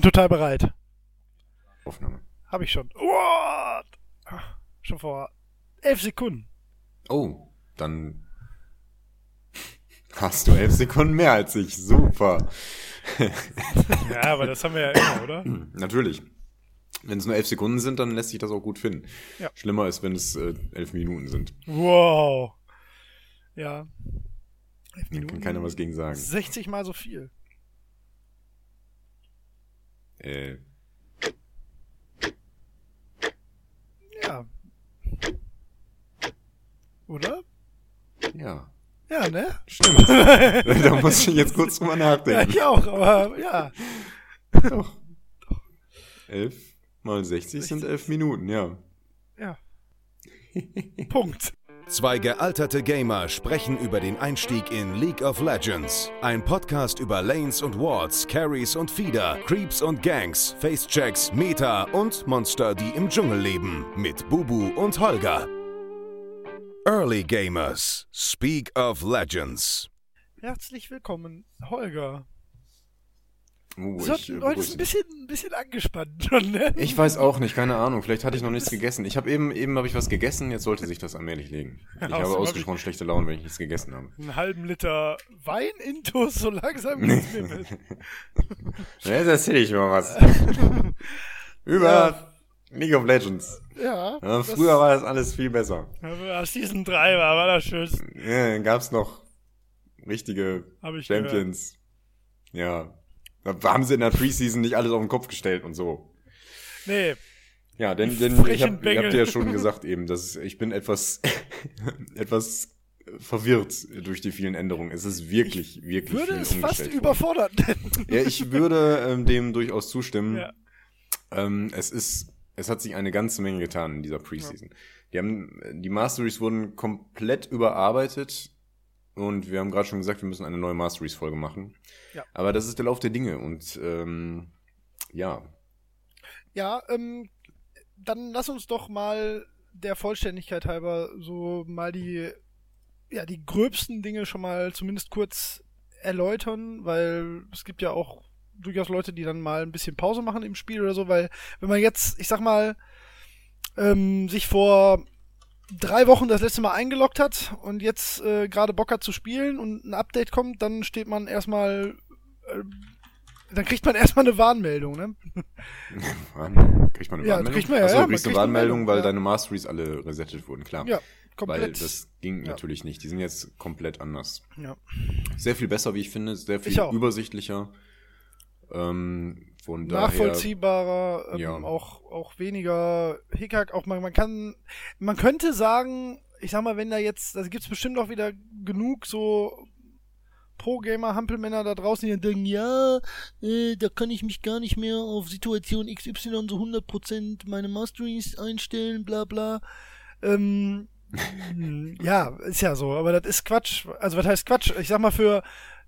bin total bereit. Aufnahme. Habe ich schon. What? Schon vor elf Sekunden. Oh, dann hast du elf Sekunden mehr als ich. Super. ja, aber das haben wir ja immer, oder? Natürlich. Wenn es nur elf Sekunden sind, dann lässt sich das auch gut finden. Ja. Schlimmer ist, wenn es äh, elf Minuten sind. Wow. Ja. Elf Da kann keiner was gegen sagen. 60 mal so viel. Äh, Ja. Oder? ja, Ja, ne? stimmt. da muss ich jetzt kurz drüber Ja, nachdenken. ich auch, aber ja. Doch. Elf mal 60 sind elf Minuten, ja. Ja. Punkt. Zwei gealterte Gamer sprechen über den Einstieg in League of Legends. Ein Podcast über Lanes und Wards, Carries und Feeder, Creeps und Gangs, Facechecks, Meta und Monster, die im Dschungel leben. Mit Bubu und Holger. Early Gamers. Speak of Legends. Herzlich willkommen, Holger. Oh, So, ich, äh, heute ist ein bisschen, ein bisschen angespannt schon, ne? ich weiß auch nicht, keine Ahnung. Vielleicht hatte ich noch nichts gegessen. Ich habe eben, eben habe ich was gegessen. Jetzt sollte sich das allmählich legen. Ich habe hab ausgesprochen schlechte Laune, wenn ich nichts gegessen habe. einen halben Liter Wein intus, so langsam geht's mir mit. Ja, Jetzt erzähle ich mal was. Über Ja. League of Legends. Ja. Ja, früher war das alles viel besser. Ja, Season 3 war, war das schön. Ja, dann gab's noch richtige ich Champions. Ja. Da haben sie in der Preseason nicht alles auf den Kopf gestellt und so. Nee, Ja, denn, denn ich frechen hab, ich dir ja schon gesagt eben, dass ich bin etwas, etwas verwirrt durch die vielen Änderungen. Es ist wirklich, wirklich würde viel es fast worden. überfordert nennen. Ja, ich würde ähm, dem durchaus zustimmen. Ja. Ähm, es ist, es hat sich eine ganze Menge getan in dieser Preseason. Die haben, die Masteries wurden komplett überarbeitet und wir haben gerade schon gesagt, wir müssen eine neue Masteries-Folge machen. Ja. Aber das ist der Lauf der Dinge und ähm, ja, Ja, ähm, dann lass uns doch mal der Vollständigkeit halber so mal die, ja, die gröbsten Dinge schon mal zumindest kurz erläutern, weil es gibt ja auch durchaus Leute, die dann mal ein bisschen Pause machen im Spiel oder so, weil wenn man jetzt, ich sag mal, ähm, sich vor drei Wochen das letzte Mal eingeloggt hat und jetzt äh, gerade Bock hat zu spielen und ein Update kommt, dann steht man erstmal, äh, dann kriegt man erstmal eine Warnmeldung, ne? Warn- kriegt man eine Ja, Warnmeldung? kriegt man ja, Achso, ja, kriegst eine Warnmeldung, Meldung, weil ja. deine Masteries alle resettet wurden, klar. Ja, Weil komplett. das ging Ja. natürlich nicht. Die sind jetzt komplett anders. ja. Sehr viel besser, wie ich finde, sehr viel übersichtlicher. Ähm, von daher, nachvollziehbarer, ähm, Ja. auch, auch weniger Hickhack, auch man, man kann, man könnte sagen, ich sag mal, wenn da jetzt, da gibt's bestimmt auch wieder genug so Pro-Gamer-Hampelmänner da draußen, die dann denken, ja, äh, da kann ich mich gar nicht mehr auf Situation XY so 100% meine Masteries einstellen, bla bla. Ähm, ja, ist ja so, aber das ist Quatsch. Also was heißt Quatsch? Ich sag mal für,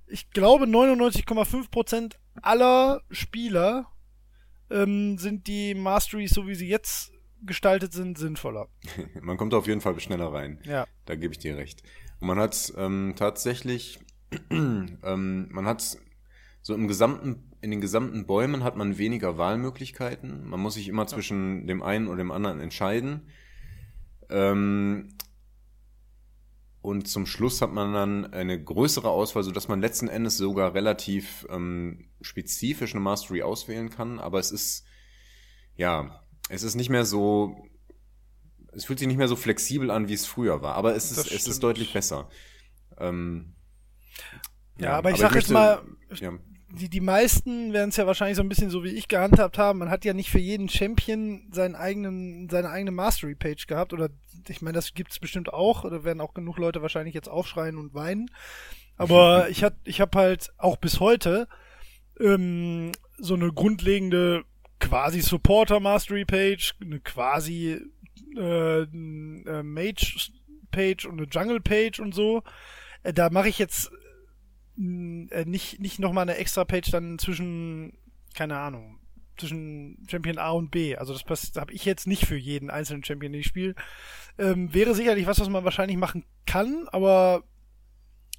ich glaube 99,5% aller Spieler ähm, sind die Masteries, so wie sie jetzt gestaltet sind, sinnvoller. man kommt auf jeden Fall schneller rein. Ja. Da gebe ich dir recht. Und man hat ähm, tatsächlich, ähm, man hat so im gesamten, in den gesamten Bäumen hat man weniger Wahlmöglichkeiten. Man muss sich immer zwischen dem einen oder dem anderen entscheiden. Ähm, und zum Schluss hat man dann eine größere Auswahl, sodass man letzten Endes sogar relativ ähm, spezifisch eine Mastery auswählen kann. Aber es ist, ja, es ist nicht mehr so, es fühlt sich nicht mehr so flexibel an, wie es früher war. Aber es Das ist, es ist deutlich besser. Ähm, Ja, aber ich sag jetzt möchte- mal, ja, Die, die meisten werden es ja wahrscheinlich so ein bisschen so wie ich gehandhabt haben. Man hat ja nicht für jeden Champion seinen eigenen, seine eigene Mastery-Page gehabt. Oder ich meine, das gibt's bestimmt auch. Oder werden auch genug Leute wahrscheinlich jetzt aufschreien und weinen. Aber ich hab, ich hab halt auch bis heute ähm, so eine grundlegende quasi Supporter Mastery Page, eine quasi äh, äh, Mage Page und eine Jungle Page und so. Äh, da mache ich jetzt äh, nicht nicht noch mal eine extra Page dann zwischen keine Ahnung zwischen Champion A und B. Also das passt, habe ich jetzt nicht für jeden einzelnen Champion, den ich spiele. Ähm, wäre sicherlich was, was man wahrscheinlich machen kann, aber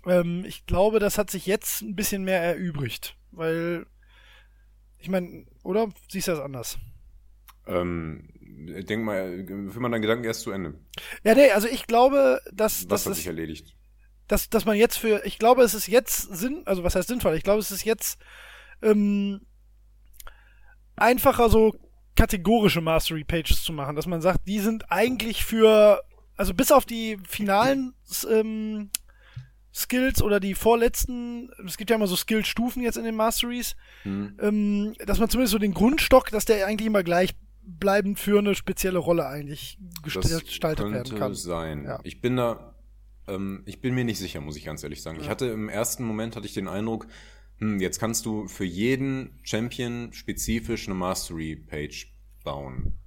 ähm, ich glaube, das hat sich jetzt ein bisschen mehr erübrigt, weil Ich meine, oder? Siehst du das anders? Ähm, denk mal, führ mal deinen Gedanken erst zu Ende. Ja, nee, also ich glaube, dass, Was dass, hat sich erledigt? Dass, dass man jetzt für, ich glaube, es ist jetzt Sinn, also was heißt sinnvoll? Ich glaube, es ist jetzt ähm, einfacher so kategorische Mastery Pages zu machen, dass man sagt, die sind eigentlich für, also bis auf die finalen ähm, Skills oder die vorletzten, es gibt ja immer so Skill-Stufen jetzt in den Masteries, Hm. ähm, dass man zumindest so den Grundstock, dass der eigentlich immer gleichbleibend für eine spezielle Rolle eigentlich gestaltet werden kann. sein. Ja. Ich bin da, ähm, ich bin mir nicht sicher, muss ich ganz ehrlich sagen. Ich hatte im ersten Moment hatte ich den Eindruck, hm, jetzt kannst du für jeden Champion spezifisch eine Mastery-Page bauen.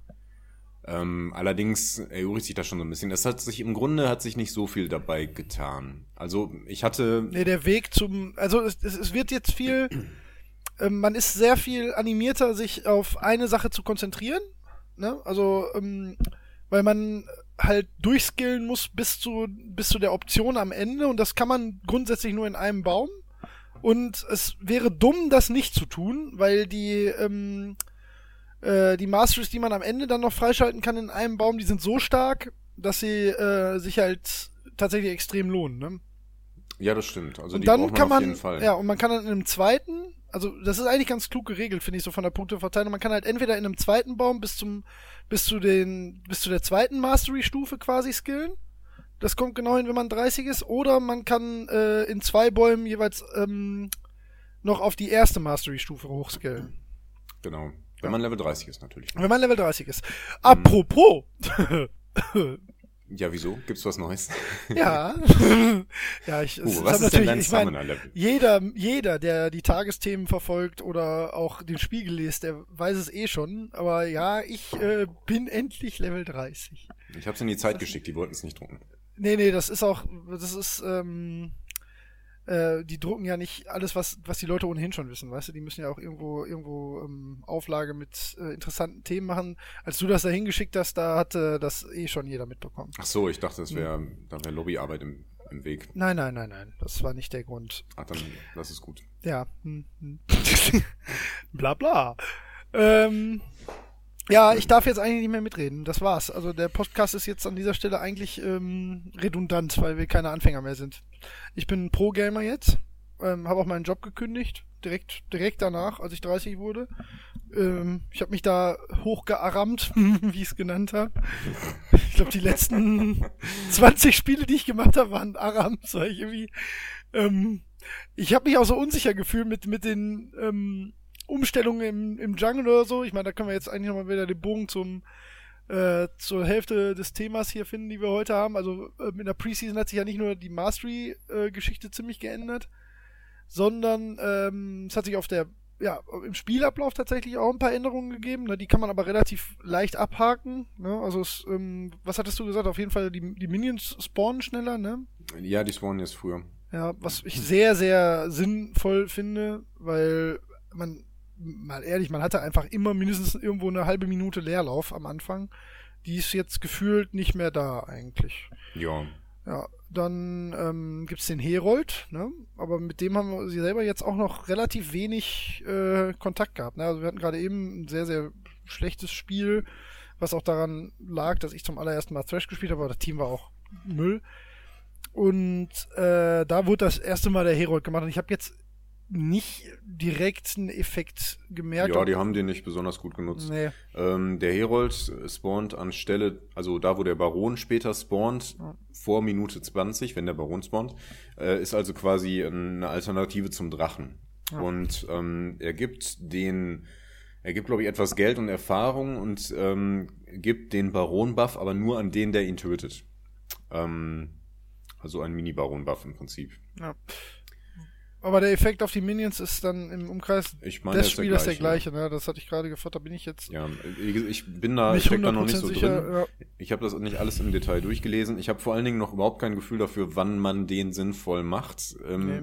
Ähm, allerdings erübrigt sich das schon so ein bisschen. Es hat sich im Grunde hat sich nicht so viel dabei getan. Also ich hatte Nee, der Weg zum, also es, es, es wird jetzt viel, ähm, man ist sehr viel animierter, sich auf eine Sache zu konzentrieren, ne? Also, ähm, weil man halt durchskillen muss bis zu, bis zu der Option am Ende und das kann man grundsätzlich nur in einem Baum. Und es wäre dumm, das nicht zu tun, weil die, ähm, äh, die Masteries, die man am Ende dann noch freischalten kann in einem Baum, die sind so stark, dass sie äh, sich halt tatsächlich extrem lohnen. Ne? Ja, das stimmt. Also und die dann braucht man kann auf man, jeden Fall. ja, und man kann dann in einem zweiten, also das ist eigentlich ganz klug geregelt, finde ich, so von der Punkteverteilung. Man kann halt entweder in einem zweiten Baum bis zum, bis zu den, bis zu der zweiten Mastery-Stufe quasi skillen. Das kommt genau hin, wenn man 30 ist. Oder man kann äh, in zwei Bäumen jeweils ähm, noch auf die erste Mastery-Stufe hochskillen. Genau. Wenn man Level 30 ist natürlich. Wenn man Level 30 ist. Apropos. Ja, wieso? Gibt's was Neues? ja. ja, ich, es Uh, was hat ist denn dein ich mein? Jeder, jeder, der die Tagesthemen verfolgt oder auch den Spiegel liest, der weiß es eh schon. Aber ja, ich äh, bin endlich Level 30. Ich hab's in die Zeit geschickt, die wollten es nicht drucken. Nee, nee, das ist auch, das ist, ähm, äh, die drucken ja nicht alles, was, was die Leute ohnehin schon wissen, weißt du? Die müssen ja auch irgendwo, irgendwo ähm, Auflage mit äh, interessanten Themen machen. Als du das da hingeschickt hast, da hatte das eh schon jeder mitbekommen. Ach so, ich dachte, das wäre, da wäre Lobbyarbeit im, im Weg. Nein, nein, nein, nein. Das war nicht der Grund. Ach, dann, das ist gut. Ja. hm, hm. bla bla. Ähm, ja, ich darf jetzt eigentlich nicht mehr mitreden. Das war's. Also der Podcast ist jetzt an dieser Stelle eigentlich ähm, redundant, weil wir keine Anfänger mehr sind. Ich bin Pro-Gamer jetzt. Ähm, habe auch meinen Job gekündigt. Direkt, direkt danach, als ich 30 wurde. Ähm, ich habe mich da hochgearammt, wie ich es genannt habe. Ich glaube, die letzten 20 Spiele, die ich gemacht habe, waren Arams, weil ich irgendwie ähm, ich habe mich auch so unsicher gefühlt mit, mit den ähm, Umstellungen im, im Jungle oder so. Ich meine, da können wir jetzt eigentlich nochmal wieder den Bogen zum äh, zur Hälfte des Themas hier finden, die wir heute haben. Also äh, in der Preseason hat sich ja nicht nur die Mastery-Geschichte ziemlich geändert, sondern ähm, es hat sich auf der ja, im Spielablauf tatsächlich auch ein paar Änderungen gegeben. Ne? Die kann man aber relativ leicht abhaken. Ne? Also, es, ähm, was hattest du gesagt? Auf jeden Fall, die, die Minions spawnen schneller, ne? Ja, die spawnen jetzt früher. Ja, was ich sehr, sehr sinnvoll finde, weil man, mal ehrlich, man hatte einfach immer mindestens irgendwo eine halbe Minute Leerlauf am Anfang. Die ist jetzt gefühlt nicht mehr da eigentlich. Ja. Ja, dann ähm, gibt's den Herold, ne? Aber mit dem haben wir sie selber jetzt auch noch relativ wenig äh, Kontakt gehabt. Ne? Also wir hatten gerade eben ein sehr, sehr schlechtes Spiel, was auch daran lag, dass ich zum allerersten Mal Thrash gespielt habe, aber das Team war auch Müll. Und äh, da wurde das erste Mal der Herold gemacht. Und ich habe jetzt nicht direkt einen Effekt gemerkt. Ja, die haben den nicht besonders gut genutzt. Nee. Ähm, der Herold spawnt anstelle, also da, wo der Baron später spawnt, vor Minute 20, wenn der Baron spawnt, äh, ist also quasi eine Alternative zum Drachen. Und ähm, er gibt den, er gibt, glaube ich, etwas Geld und Erfahrung und ähm, gibt den Baron-Buff, aber nur an den, der ihn tötet. Ähm, also ein Mini-Baron-Buff im Prinzip. Ja. Aber der Effekt auf die Minions ist dann im Umkreis Ich meine, des er ist der Spielers der gleiche. gleiche. Ne? Das hatte ich gerade gefragt, da bin ich jetzt Ja, ich bin da, ich steck da noch nicht 100% so sicher. drin. Ja. Ich habe das nicht alles im Detail durchgelesen. Ich habe vor allen Dingen noch überhaupt kein Gefühl dafür, wann man den sinnvoll macht. Ähm, Nee.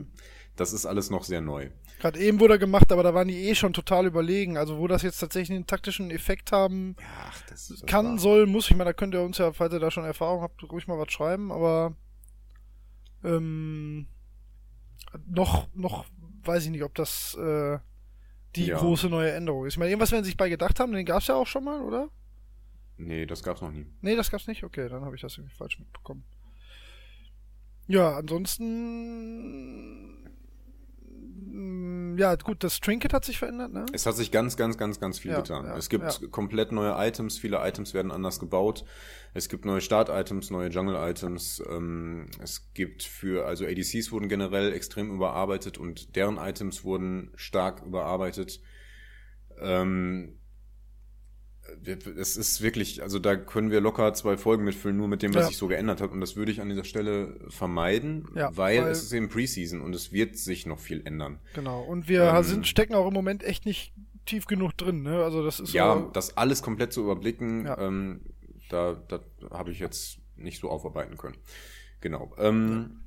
Das ist alles noch sehr neu. Gerade eben wurde er gemacht, aber da waren die eh schon total überlegen. Also wo das jetzt tatsächlich einen taktischen Effekt haben Ach, das, das kann, war- soll, muss. Ich meine, da könnt ihr uns ja, falls ihr da schon Erfahrung habt, ruhig mal was schreiben. Aber ähm, noch, noch weiß ich nicht, ob das äh, die Ja. große neue Änderung ist. Ich meine, irgendwas werden sie sich bei gedacht haben, den gab's ja auch schon mal, oder? Nee, das gab's noch nie. Nee, das gab's nicht? Okay, dann habe ich das irgendwie falsch mitbekommen. Ja, ansonsten. Ja, gut, das Trinket hat sich verändert, ne? Es hat sich ganz, ganz, ganz, ganz viel Ja, getan. ja, es gibt ja. komplett neue Items, viele Items werden anders gebaut. Es gibt neue Start-Items, neue Jungle-Items. Ähm, es gibt für, also ADCs wurden generell extrem überarbeitet und deren Items wurden stark überarbeitet. Ähm, es ist wirklich, also da können wir locker zwei Folgen mitfüllen, nur mit dem, was Ja. sich so geändert hat. Und das würde ich an dieser Stelle vermeiden, Ja, weil, weil- es ist eben Preseason und es wird sich noch viel ändern. Genau. Und wir Ähm, sind, stecken auch im Moment echt nicht tief genug drin, ne? Also das ist Ja, so. das alles komplett zu überblicken, Ja. ähm, da, da habe ich jetzt nicht so aufarbeiten können. Genau. Ähm,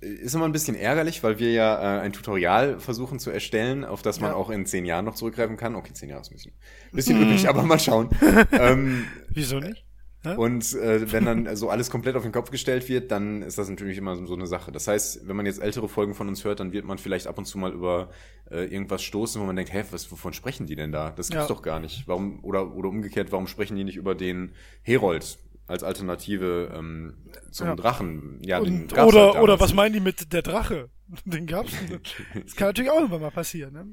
Ist immer ein bisschen ärgerlich, weil wir ja äh, ein Tutorial versuchen zu erstellen, auf das man Ja. auch in zehn Jahren noch zurückgreifen kann. Okay, zehn Jahre ist ein bisschen, bisschen üppig, aber mal schauen. ähm, Wieso nicht? Hä? und äh, wenn dann so alles komplett auf den Kopf gestellt wird, dann ist das natürlich immer so eine Sache. Das heißt, wenn man jetzt ältere Folgen von uns hört, dann wird man vielleicht ab und zu mal über äh, irgendwas stoßen, wo man denkt, hä, was, wovon sprechen die denn da? Das gibt's Ja. doch gar nicht. Warum, oder, oder umgekehrt, warum sprechen die nicht über den Herold als Alternative ähm, zum Ja. Drachen? Ja, den Und, gab's oder, halt oder was meinen die mit der Drache? Den gab's. Das kann natürlich auch irgendwann mal passieren, ne?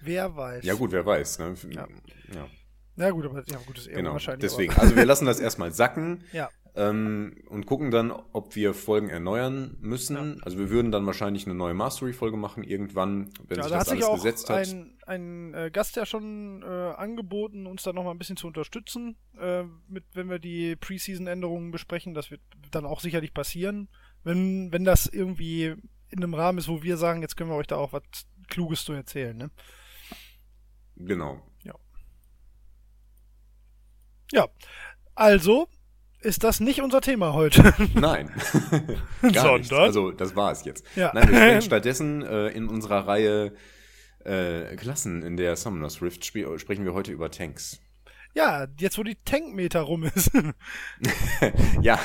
Wer weiß. Ja gut, wer weiß. Ne? Ja. ja. Ja, gut, aber ja, gut, ist eher Genau, wahrscheinlich. deswegen. Aber, Also wir lassen das erstmal sacken ja, ähm, und gucken dann, ob wir Folgen erneuern müssen. Also wir würden dann wahrscheinlich eine neue Mastery-Folge machen irgendwann, wenn ja sich da das hat sich alles auch gesetzt hat. ein, ein äh, Gast ja schon äh, angeboten, uns da nochmal ein bisschen zu unterstützen, äh, mit, wenn wir die Preseason-Änderungen besprechen. Das wird dann auch sicherlich passieren. Wenn, wenn das irgendwie in einem Rahmen ist, wo wir sagen, jetzt können wir euch da auch was Kluges zu erzählen, ne? Genau. Ja. Also ist das nicht unser Thema heute. Nein. Gar nicht. Sondern? Also das war es jetzt. Ja. Nein, wir sprechen stattdessen äh, in unserer Reihe äh, Klassen in der Summoners Rift spie- sprechen wir heute über Tanks. ja, jetzt wo die Tankmeter rum ist. ja,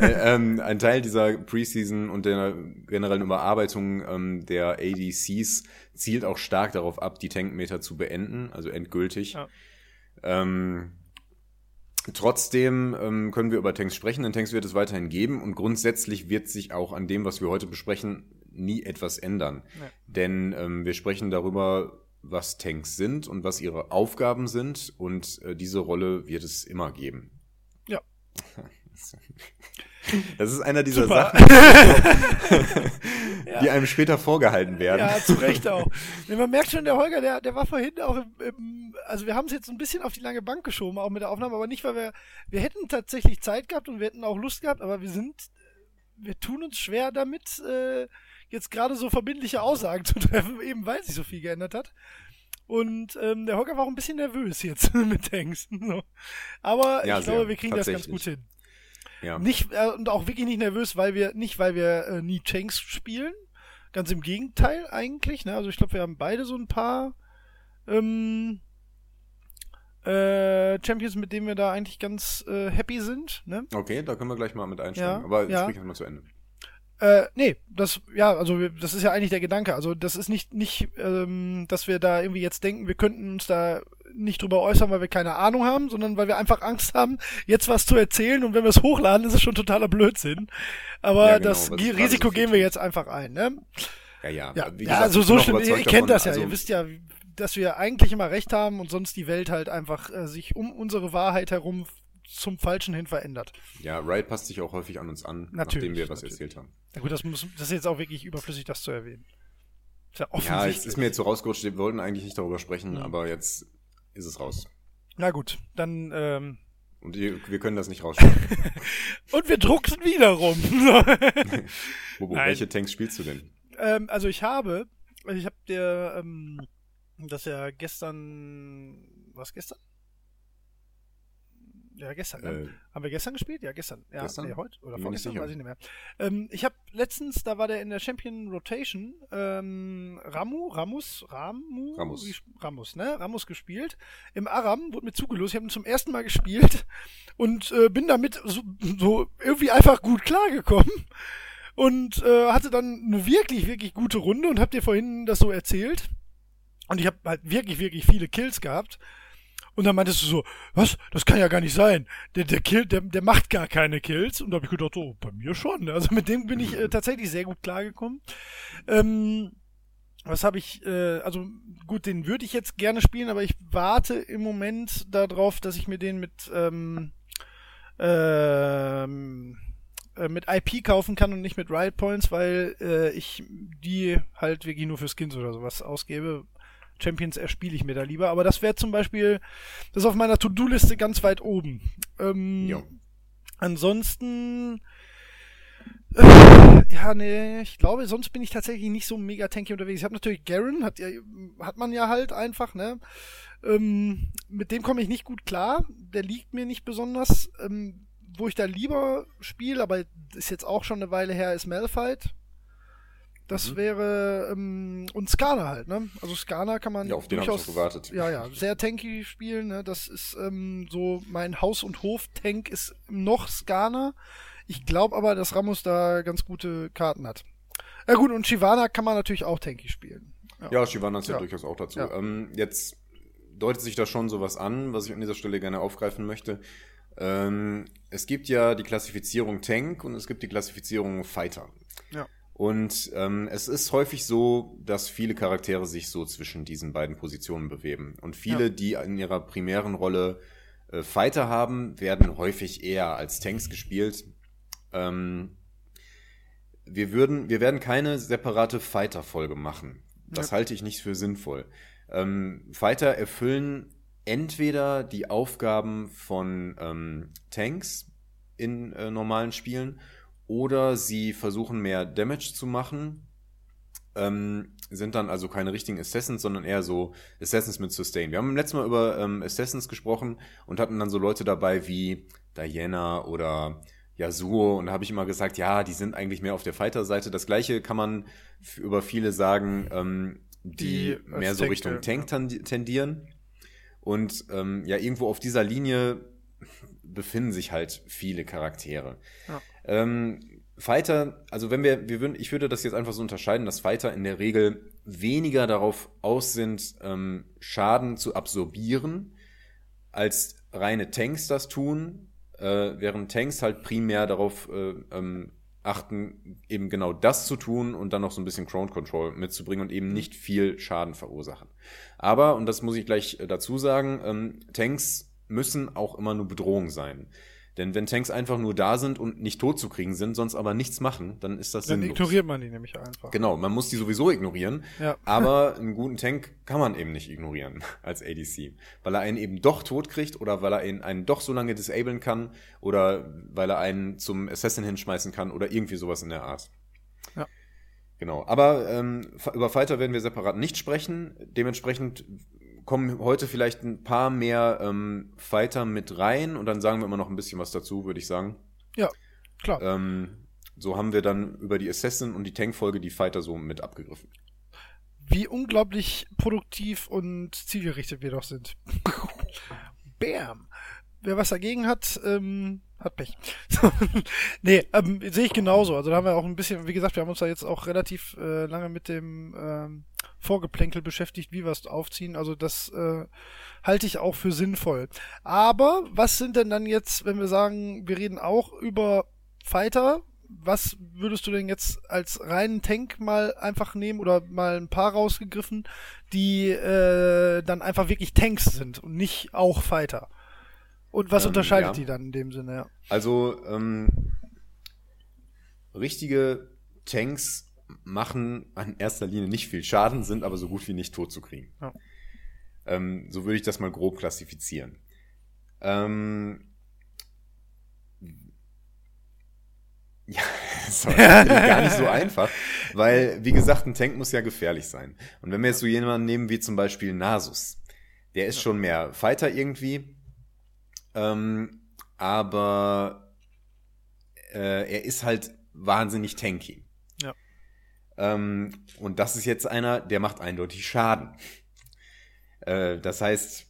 äh, ähm, ein Teil dieser Preseason und der generellen Überarbeitung ähm, der ADCs zielt auch stark darauf ab, die Tankmeter zu beenden, also endgültig. Ja. Ähm, trotzdem ähm, können wir über Tanks sprechen, denn Tanks wird es weiterhin geben und grundsätzlich wird sich auch an dem, was wir heute besprechen, nie etwas ändern. Nee. Denn ähm, wir sprechen darüber, was Tanks sind und was ihre Aufgaben sind und äh, diese Rolle wird es immer geben. Ja. Das ist einer dieser Super. Sachen, die einem später vorgehalten werden. Ja, zu Recht auch. Nee, man merkt schon, der Holger, der, der war vorhin auch im, im also wir haben es jetzt ein bisschen auf die lange Bank geschoben, auch mit der Aufnahme, aber nicht, weil wir, wir hätten tatsächlich Zeit gehabt und wir hätten auch Lust gehabt, aber wir sind, wir tun uns schwer damit, äh, jetzt gerade so verbindliche Aussagen zu treffen, eben weil sich so viel geändert hat. Und ähm, der Holger war auch ein bisschen nervös jetzt mit Tanks. So. Aber Ja, ich glaube, wir kriegen das ganz gut hin. Ja. Nicht, äh, und auch wirklich nicht nervös, weil wir, nicht weil wir äh, nie Tanks spielen. Ganz im Gegenteil eigentlich. Ne? Also ich glaube, wir haben beide so ein paar ähm, äh, Champions, mit denen wir da eigentlich ganz äh, happy sind. Ne? Okay, da können wir gleich mal mit einsteigen. Ja, Aber ja. sprich mal zu Ende. Äh, nee, das, ja, also das ist ja eigentlich der Gedanke. Also das ist nicht, nicht, ähm, dass wir da irgendwie jetzt denken, wir könnten uns da nicht drüber äußern, weil wir keine Ahnung haben, sondern weil wir einfach Angst haben, jetzt was zu erzählen und wenn wir es hochladen, ist es schon totaler Blödsinn. Aber Ja, genau, das Risiko gehen wir jetzt einfach ein, ne? Ja, ja. Ja, Wie ja gesagt, also so schlimm, ihr überzeugt kennt das ja, also- ihr wisst ja, dass wir eigentlich immer recht haben und sonst die Welt halt einfach äh, sich um unsere Wahrheit herum zum Falschen hin verändert. Ja, Riot passt sich auch häufig an uns an, Natürlich, nachdem wir was natürlich. erzählt haben. Na gut, das, muss, das ist jetzt auch wirklich überflüssig, das zu erwähnen. Ist ja Ja, offensichtlich. es ist mir jetzt so rausgerutscht, wir wollten eigentlich nicht darüber sprechen, Mhm. aber jetzt ist es raus. Na gut, dann, ähm, Und wir, wir können das nicht rausschneiden. und wir drucksen wieder rum. Bobo, Nein. welche Tanks spielst du denn? ähm, also ich habe, also ich habe dir, ähm, das ja gestern, was gestern? Ja, gestern, ne? Äh, Haben wir gestern gespielt? Ja, gestern. Ja, Gestern? Nee, heute oder vorgestern, weiß ich nicht mehr. Ähm, ich habe letztens, da war der in der Champion Rotation, ähm, Ramu, Ramus, Ramu, Ramus. Wie, Ramus, ne? Ramus gespielt. Im Aram wurde mir zugelost. Ich habe ihn zum ersten Mal gespielt und äh, bin damit so, so irgendwie einfach gut klargekommen. Und äh, hatte dann eine wirklich, wirklich gute Runde und hab dir vorhin das so erzählt. Und ich habe halt wirklich, wirklich viele Kills gehabt. Und dann meintest du so, was? Das kann ja gar nicht sein. Der, der Kill, der, der macht gar keine Kills. Und da habe ich gedacht, oh, bei mir schon. Also mit dem bin ich äh, tatsächlich sehr gut klargekommen. Ähm, was habe ich, äh, also gut, den würde ich jetzt gerne spielen, aber ich warte im Moment darauf, dass ich mir den mit, ähm, ähm, äh, mit IP kaufen kann und nicht mit Riot Points, weil äh, ich die halt wirklich nur für Skins oder sowas ausgebe. Champions erspiele ich mir da lieber, aber das wäre zum Beispiel, das ist auf meiner To-Do-Liste ganz weit oben. Ähm, jo. Ansonsten äh, ja, nee, ich glaube, sonst bin ich tatsächlich nicht so mega tanky unterwegs. Ich habe natürlich Garen, hat, ja, hat man ja halt einfach, ne? Ähm, mit dem komme ich nicht gut klar. Der liegt mir nicht besonders. Ähm, wo ich da lieber spiele, aber ist jetzt auch schon eine Weile her, ist Malphite. Das mhm. wäre ähm, und Skana halt, ne? Also Skana kann man ja, auf den durchaus gewartet. ja ja sehr tanky spielen. Ne? Das ist ähm, so mein Haus und Hof Tank ist noch Skana. Ich glaube aber, dass Ramos da ganz gute Karten hat. Ja gut, und Shivana kann man natürlich auch tanky spielen. Ja, ja Shivana ist ja, ja, durchaus auch dazu. Ja. Ähm, jetzt deutet sich da schon sowas an, was ich an dieser Stelle gerne aufgreifen möchte. Ähm, es gibt ja die Klassifizierung Tank und es gibt die Klassifizierung Fighter. Ja. Und ähm, es ist häufig so, dass viele Charaktere sich so zwischen diesen beiden Positionen bewegen. Und viele, ja. die in ihrer primären Rolle äh, Fighter haben, werden häufig eher als Tanks gespielt. Ähm, wir würden, wir werden keine separate Fighter-Folge machen. Das ja. halte ich nicht für sinnvoll. Ähm, Fighter erfüllen entweder die Aufgaben von ähm, Tanks in äh, normalen Spielen oder sie versuchen mehr Damage zu machen. Ähm, sind dann also keine richtigen Assassins, sondern eher so Assassins mit Sustain. Wir haben im letzten Mal über ähm, Assassins gesprochen und hatten dann so Leute dabei wie Diana oder Yasuo und da habe ich immer gesagt, ja, die sind eigentlich mehr auf der Fighter-Seite. Das gleiche kann man über viele sagen, ähm, die, die mehr so Tank, Richtung Tank ja. tendieren. Und ähm, ja, irgendwo auf dieser Linie befinden sich halt viele Charaktere. Ja. Ähm, Fighter, also wenn wir, wir würden, ich würde das jetzt einfach so unterscheiden, dass Fighter in der Regel weniger darauf aus sind, ähm, Schaden zu absorbieren, als reine Tanks das tun, äh, während Tanks halt primär darauf äh, ähm, achten, eben genau das zu tun und dann noch so ein bisschen Crown Control mitzubringen und eben nicht viel Schaden verursachen. Aber, und das muss ich gleich äh, dazu sagen, ähm, Tanks müssen auch immer nur Bedrohung sein. Denn wenn Tanks einfach nur da sind und nicht tot zu kriegen sind, sonst aber nichts machen, dann ist das dann sinnlos. Dann ignoriert man die nämlich einfach. Genau, man muss die sowieso ignorieren. Ja. Aber einen guten Tank kann man eben nicht ignorieren als ADC. Weil er einen eben doch tot kriegt oder weil er einen, einen doch so lange disablen kann oder weil er einen zum Assassin hinschmeißen kann oder irgendwie sowas in der Art. Ja. Genau. Aber ähm, über Fighter werden wir separat nicht sprechen. Dementsprechend kommen heute vielleicht ein paar mehr ähm, Fighter mit rein und dann sagen wir immer noch ein bisschen was dazu, würde ich sagen. Ja, klar. Ähm, so haben wir dann über die Assassin und die Tank-Folge die Fighter so mit abgegriffen. Wie unglaublich produktiv und zielgerichtet wir doch sind. Bam! Wer was dagegen hat, ähm, hat Pech. nee, ähm, sehe ich genauso. Also da haben wir auch ein bisschen, wie gesagt, wir haben uns da jetzt auch relativ äh, lange mit dem ähm, Vorgeplänkel beschäftigt, wie wir es aufziehen. Also das äh, halte ich auch für sinnvoll. Aber was sind denn dann jetzt, wenn wir sagen, wir reden auch über Fighter, was würdest du denn jetzt als reinen Tank mal einfach nehmen oder mal ein paar rausgegriffen, die äh, dann einfach wirklich Tanks sind und nicht auch Fighter? Und was ähm, unterscheidet ja. die dann in dem Sinne, ja? Also, ähm, richtige Tanks machen an erster Linie nicht viel Schaden, sind aber so gut wie nicht tot zu kriegen. Ja. Ähm, so würde ich das mal grob klassifizieren. Ähm, ja, das ist gar nicht so einfach, weil, wie gesagt, ein Tank muss ja gefährlich sein. Und wenn wir jetzt so jemanden nehmen wie zum Beispiel Nasus, der ist schon mehr Fighter irgendwie, ähm, aber äh, er ist halt wahnsinnig tanky. Ja. Ähm, und das ist jetzt einer, der macht eindeutig Schaden. Äh, das heißt,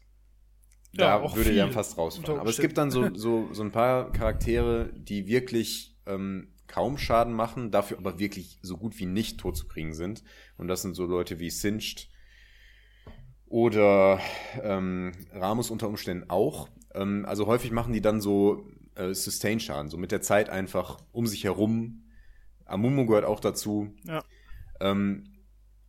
da ja, würde er fast rausfallen. Aber es gibt dann so, so, so ein paar Charaktere, die wirklich ähm, kaum Schaden machen, dafür aber wirklich so gut wie nicht tot zu kriegen sind. Und das sind so Leute wie Singed, Oder ähm, Ramos unter Umständen auch. Ähm, also häufig machen die dann so äh, Sustain-Schaden, so mit der Zeit einfach um sich herum. Amumu gehört auch dazu. Ja. Ähm,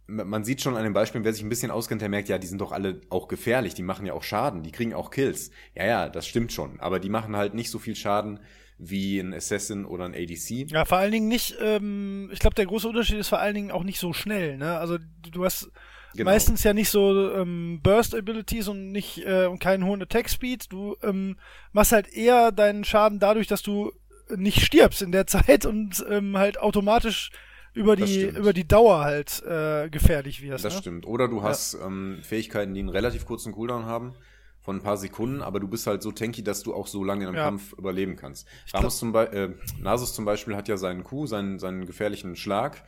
man sieht schon an den Beispielen, wer sich ein bisschen auskennt, der merkt, ja, die sind doch alle auch gefährlich, die machen ja auch Schaden, die kriegen auch Kills. Ja, ja, das stimmt schon, aber die machen halt nicht so viel Schaden wie ein Assassin oder ein ADC. Ja, vor allen Dingen nicht, ähm, ich glaube, der große Unterschied ist vor allen Dingen auch nicht so schnell, ne? Also du hast genau. meistens ja nicht so ähm, Burst-Abilities und nicht äh, und keinen hohen Attack-Speed. Du ähm, machst halt eher deinen Schaden dadurch, dass du nicht stirbst in der Zeit und ähm, halt automatisch über die, über die Dauer halt äh, gefährlich wirst. Das ne? stimmt. Oder du hast ja. ähm, Fähigkeiten, die einen relativ kurzen Cooldown haben von ein paar Sekunden, aber du bist halt so tanky, dass du auch so lange in einem ja. Kampf überleben kannst. Ramos zum äh, Nasus zum Beispiel hat ja seinen Q, seinen, seinen gefährlichen Schlag.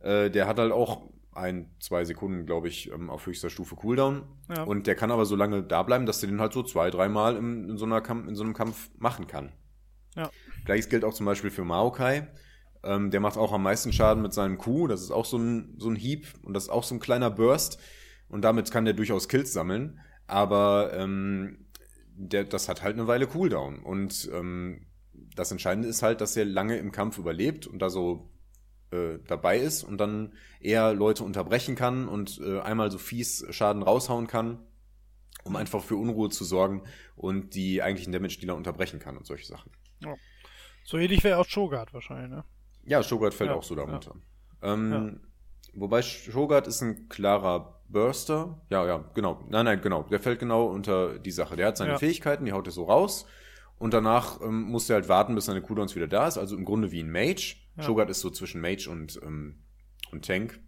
Äh, der hat halt auch ein, zwei Sekunden, glaube ich, ähm, auf höchster Stufe Cooldown. Ja. Und der kann aber so lange da bleiben, dass der den halt so zwei, dreimal in, in, so einer in so einem Kampf machen kann. Ja. Gleiches gilt auch zum Beispiel für Maokai. Ähm, der macht auch am meisten Schaden mit seinem Q. Das ist auch so ein, so ein Hieb und das ist auch so ein kleiner Burst. Und damit kann der durchaus Kills sammeln. Aber ähm, der, das hat halt eine Weile Cooldown. Und ähm, das Entscheidende ist halt, dass er lange im Kampf überlebt und da so äh, dabei ist und dann eher Leute unterbrechen kann und äh, einmal so fies Schaden raushauen kann, um einfach für Unruhe zu sorgen und die eigentlichen Damage-Dealer unterbrechen kann und solche Sachen. Ja. So ähnlich wäre auch Shogat wahrscheinlich, ne? Ja, Shogat fällt ja, auch so darunter. Ja. Ähm. Wobei Shogat ist ein klarer Burster. Ja, ja, genau. Nein, nein, genau. Der fällt genau unter die Sache. Der hat seine Fähigkeiten, die haut er so raus. Und danach ähm, muss er halt warten, bis seine Cooldowns wieder da ist. Also im Grunde wie ein Mage. Shogat ist so zwischen Mage und, ähm, und Tank.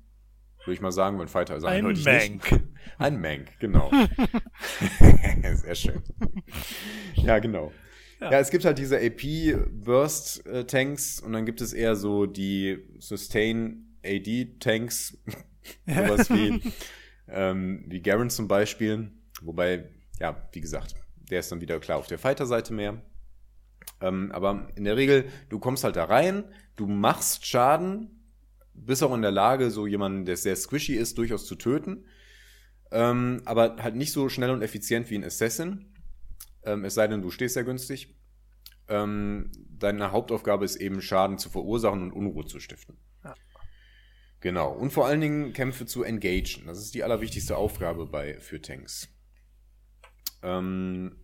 Würde ich mal sagen, weil Fighter ist ein Mank. Ein Mank, genau. Sehr schön. Ja, genau. Ja. ja, es gibt halt diese AP-Burst-Tanks und dann gibt es eher so die Sustain-AD-Tanks. Sowas wie, ähm, wie Garen zum Beispiel. Wobei, ja, wie gesagt, der ist dann wieder klar auf der Fighter-Seite mehr. Ähm, aber in der Regel, du kommst halt da rein, du machst Schaden, bist auch in der Lage, so jemanden, der sehr squishy ist, durchaus zu töten. Ähm, aber halt nicht so schnell und effizient wie ein Assassin. Ähm, es sei denn, du stehst sehr günstig. Ähm, deine Hauptaufgabe ist eben, Schaden zu verursachen und Unruhe zu stiften. Ja. Genau. Und vor allen Dingen Kämpfe zu engagen. Das ist die allerwichtigste Aufgabe bei, für Tanks. Ähm,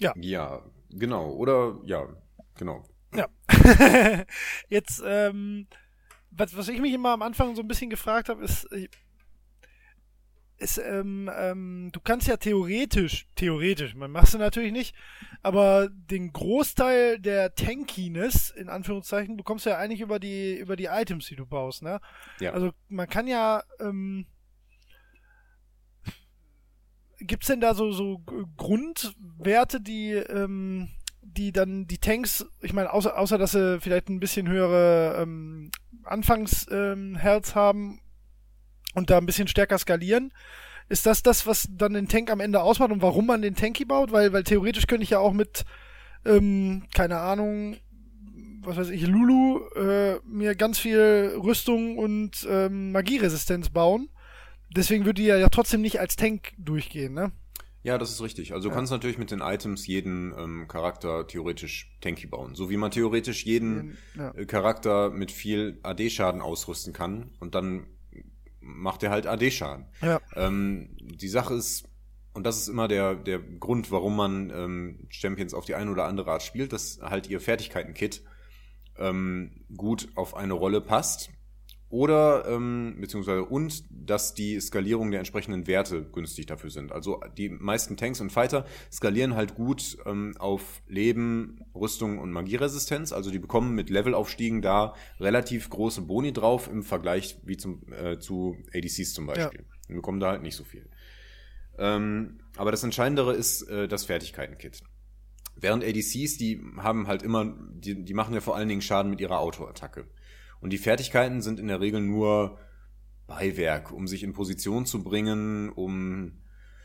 ja. Ja, genau. Oder, ja, genau. Ja. Jetzt, ähm, was, was ich mich immer am Anfang so ein bisschen gefragt habe, ist, ist, ähm, ähm, du kannst ja theoretisch, theoretisch, man machst du natürlich nicht, aber den Großteil der Tankiness, in Anführungszeichen, bekommst du ja eigentlich über die, über die Items, die du baust, ne? Ja. Also man kann ja, ähm, gibt's denn da so, so Grundwerte, die, ähm, die dann die Tanks, ich meine, außer, außer dass sie vielleicht ein bisschen höhere ähm, Anfangs-Health ähm, haben, und da ein bisschen stärker skalieren. Ist das das, was dann den Tank am Ende ausmacht und warum man den Tanky baut? Weil, weil theoretisch könnte ich ja auch mit, ähm, keine Ahnung, was weiß ich, Lulu, äh, mir ganz viel Rüstung und ähm, Magieresistenz bauen. Deswegen würde die ja, ja trotzdem nicht als Tank durchgehen, ne? Ja, das ist richtig. Also du kannst natürlich mit den Items jeden ähm, Charakter theoretisch tanky bauen. So wie man theoretisch jeden ja. äh, Charakter mit viel AD-Schaden ausrüsten kann und dann macht er halt AD-Schaden. Ja. Ähm, die Sache ist, und das ist immer der, der Grund, warum man ähm, Champions auf die eine oder andere Art spielt, dass halt ihr Fertigkeiten-Kit ähm, gut auf eine Rolle passt oder ähm, beziehungsweise und dass die Skalierung der entsprechenden Werte günstig dafür sind. Also die meisten Tanks und Fighter skalieren halt gut ähm, auf Leben, Rüstung und Magieresistenz. Also die bekommen mit Levelaufstiegen da relativ große Boni drauf im Vergleich wie zum äh, zu ADCs zum Beispiel. Ja. Die bekommen da halt nicht so viel. Ähm, aber das Entscheidendere ist äh, das Fertigkeiten-Kit. Während ADCs, die haben halt immer, die, die machen ja vor allen Dingen Schaden mit ihrer Autoattacke. Und die Fertigkeiten sind in der Regel nur Beiwerk, um sich in Position zu bringen, um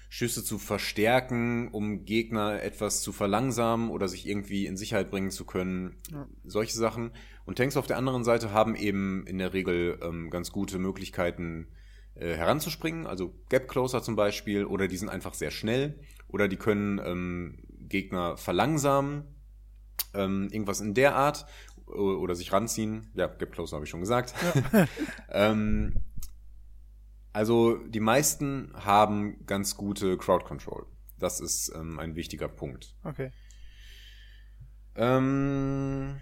Schüsse zu verstärken, um Gegner etwas zu verlangsamen oder sich irgendwie in Sicherheit bringen zu können. Ja. Solche Sachen. Und Tanks auf der anderen Seite haben eben in der Regel ähm, ganz gute Möglichkeiten, äh, heranzuspringen, also Gap Closer zum Beispiel, oder die sind einfach sehr schnell, oder die können ähm, Gegner verlangsamen, ähm, irgendwas in der Art, oder sich ranziehen. Ja, Gap Closer habe ich schon gesagt. Ja. ähm, also die meisten haben ganz gute Crowd Control. Das ist ähm, ein wichtiger Punkt. Okay. Ähm,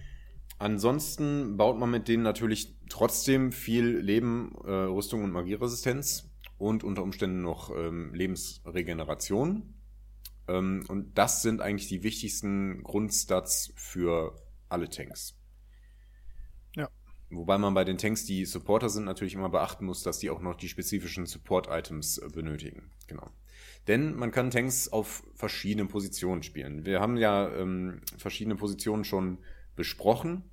ansonsten baut man mit denen natürlich trotzdem viel Leben, äh, Rüstung und Magieresistenz und unter Umständen noch ähm, Lebensregeneration. Ähm, und das sind eigentlich die wichtigsten Grundstats für alle Tanks. Wobei man bei den Tanks, die Supporter sind, natürlich immer beachten muss, dass die auch noch die spezifischen Support-Items äh, benötigen. Genau. Denn man kann Tanks auf verschiedenen Positionen spielen. Wir haben ja ähm, verschiedene Positionen schon besprochen.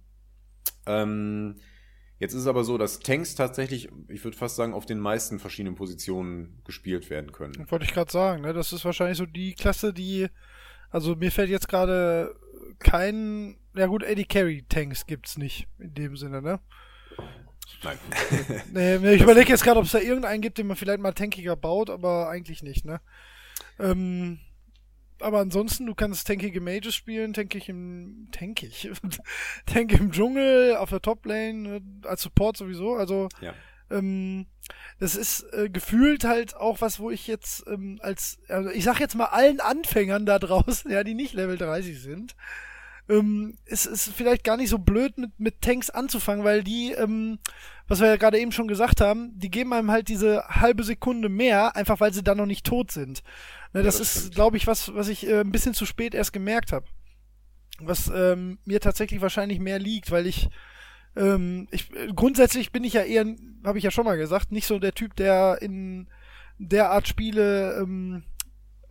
Ähm, jetzt ist es aber so, dass Tanks tatsächlich, ich würde fast sagen, auf den meisten verschiedenen Positionen gespielt werden können. Wollte ich gerade sagen, ne? Das ist wahrscheinlich so die Klasse, die. Also mir fällt jetzt gerade kein. Ja gut, Eddie Carry Tanks gibt's nicht in dem Sinne, ne? Nein. nee, ich überlege jetzt gerade, ob es da irgendeinen gibt, den man vielleicht mal tankiger baut, aber eigentlich nicht, ne? Ähm, aber ansonsten, du kannst tankige Mages spielen, tankig im, tankig, tank im Dschungel, auf der Toplane, ne, als Support sowieso, also, ja. Ähm, das ist äh, gefühlt halt auch was, wo ich jetzt ähm, als, also ich sag jetzt mal allen Anfängern da draußen, ja, die nicht Level 30 sind, ähm, es ist vielleicht gar nicht so blöd, mit, mit Tanks anzufangen, weil die, ähm, was wir ja gerade eben schon gesagt haben, die geben einem halt diese halbe Sekunde mehr, einfach weil sie dann noch nicht tot sind. Ne, das, ja, das ist, glaube ich, was, was ich äh, ein bisschen zu spät erst gemerkt habe. Was ähm, mir tatsächlich wahrscheinlich mehr liegt, weil ich ähm, ich, grundsätzlich bin ich ja eher, habe ich ja schon mal gesagt, nicht so der Typ, der in der Art Spiele ähm,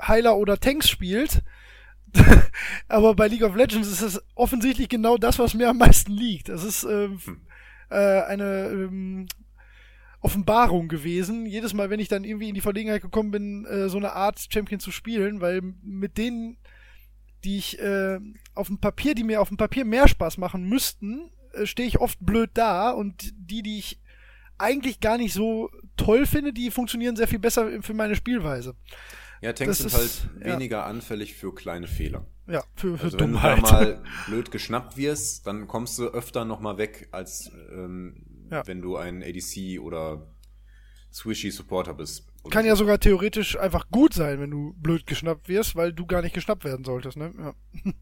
Heiler oder Tanks spielt. Aber bei League of Legends ist es offensichtlich genau das, was mir am meisten liegt. Das ist ähm, hm. äh, eine ähm, Offenbarung gewesen. Jedes Mal, wenn ich dann irgendwie in die Verlegenheit gekommen bin, äh, so eine Art Champion zu spielen, weil mit denen, die ich äh, auf dem Papier, die mir auf dem Papier mehr Spaß machen müssten, stehe ich oft blöd da und die, die ich eigentlich gar nicht so toll finde, die funktionieren sehr viel besser für meine Spielweise. Ja, Tanks das sind ist, halt weniger ja. anfällig für kleine Fehler. Ja, für, für also Dummheit. Wenn du da mal blöd geschnappt wirst, dann kommst du öfter nochmal weg, als ähm, ja. wenn du ein ADC oder Swishy Supporter bist. Kann so. ja sogar theoretisch einfach gut sein, wenn du blöd geschnappt wirst, weil du gar nicht geschnappt werden solltest, ne? Ja.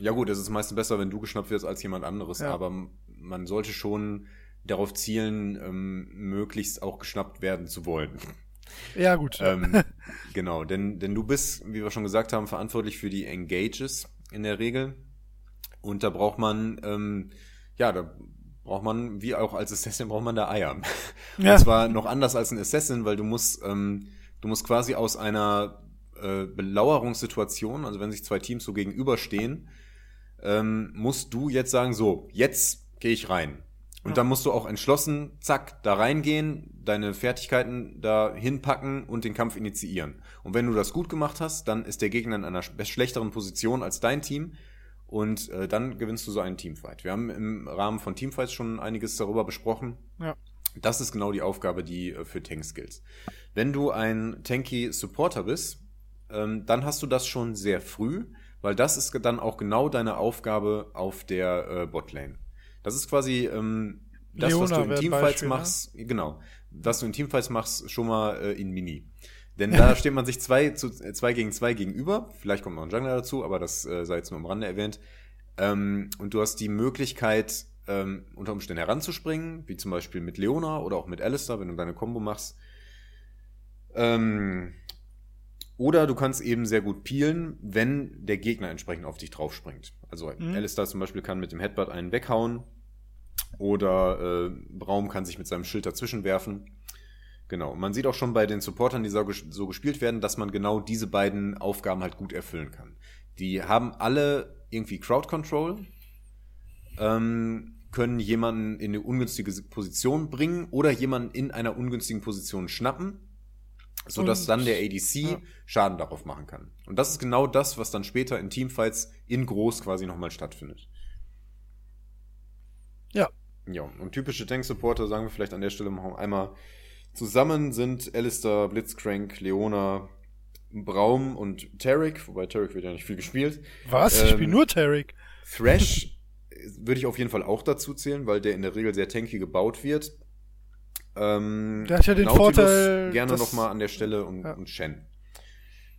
Ja gut, es ist meistens besser, wenn du geschnappt wirst als jemand anderes, ja. aber man sollte schon darauf zielen, ähm, möglichst auch geschnappt werden zu wollen. Ja, gut. ähm, genau, denn, denn du bist, wie wir schon gesagt haben, verantwortlich für die Engages in der Regel. Und da braucht man, ähm, ja, da braucht man, wie auch als Assassin, braucht man da Eier. Ja. Und zwar noch anders als ein Assassin, weil du musst, ähm, du musst quasi aus einer äh, Belauerungssituation, also wenn sich zwei Teams so gegenüberstehen, ähm, musst du jetzt sagen, so, jetzt gehe ich rein. Und ja. dann musst du auch entschlossen, zack, da reingehen, deine Fertigkeiten da hinpacken und den Kampf initiieren. Und wenn du das gut gemacht hast, dann ist der Gegner in einer schlechteren Position als dein Team und äh, dann gewinnst du so einen Teamfight. Wir haben im Rahmen von Teamfights schon einiges darüber besprochen. Ja. Das ist genau die Aufgabe, die äh, für Tank Skills. Wenn du ein tanky Supporter bist, ähm, dann hast du das schon sehr früh, weil das ist dann auch genau deine Aufgabe auf der äh, Botlane. Das ist quasi ähm, das, Leona was du in Teamfights Beispiel, ne? machst, ne? genau, was du in Teamfights machst, schon mal äh, in Mini. Denn da steht man sich zwei, zu, äh, zwei gegen zwei gegenüber. Vielleicht kommt noch ein Jungler dazu, aber das äh, sei jetzt nur am Rande erwähnt. Ähm, und du hast die Möglichkeit, ähm, unter Umständen heranzuspringen, wie zum Beispiel mit Leona oder auch mit Alistair, wenn du deine Combo machst. Ähm, oder du kannst eben sehr gut peelen, wenn der Gegner entsprechend auf dich draufspringt. Also mhm. Alistair zum Beispiel kann mit dem Headbutt einen weghauen oder äh, Braum kann sich mit seinem Schild dazwischen werfen. Genau. man sieht auch schon bei den Supportern, die so, so gespielt werden, dass man genau diese beiden Aufgaben halt gut erfüllen kann. Die haben alle irgendwie Crowd Control, ähm, können jemanden in eine ungünstige Position bringen oder jemanden in einer ungünstigen Position schnappen, sodass Und, dann der ADC ja. Schaden darauf machen kann. Und das ist genau das, was dann später in Teamfights in groß quasi nochmal stattfindet. Ja. Ja, und typische Tank-Supporter sagen wir vielleicht an der Stelle einmal, Zusammen sind Alistair, Blitzcrank, Leona, Braum und Tarek, wobei Tarek wird ja nicht viel gespielt. Was? ich Ähm, spiele nur Tarek. Thrash würde ich auf jeden Fall auch dazu zählen, weil der in der Regel sehr tanky gebaut wird. Ähm, Der hat ja den Nautilus Vorteil, Gerne nochmal an der Stelle und, Ja. und Shen.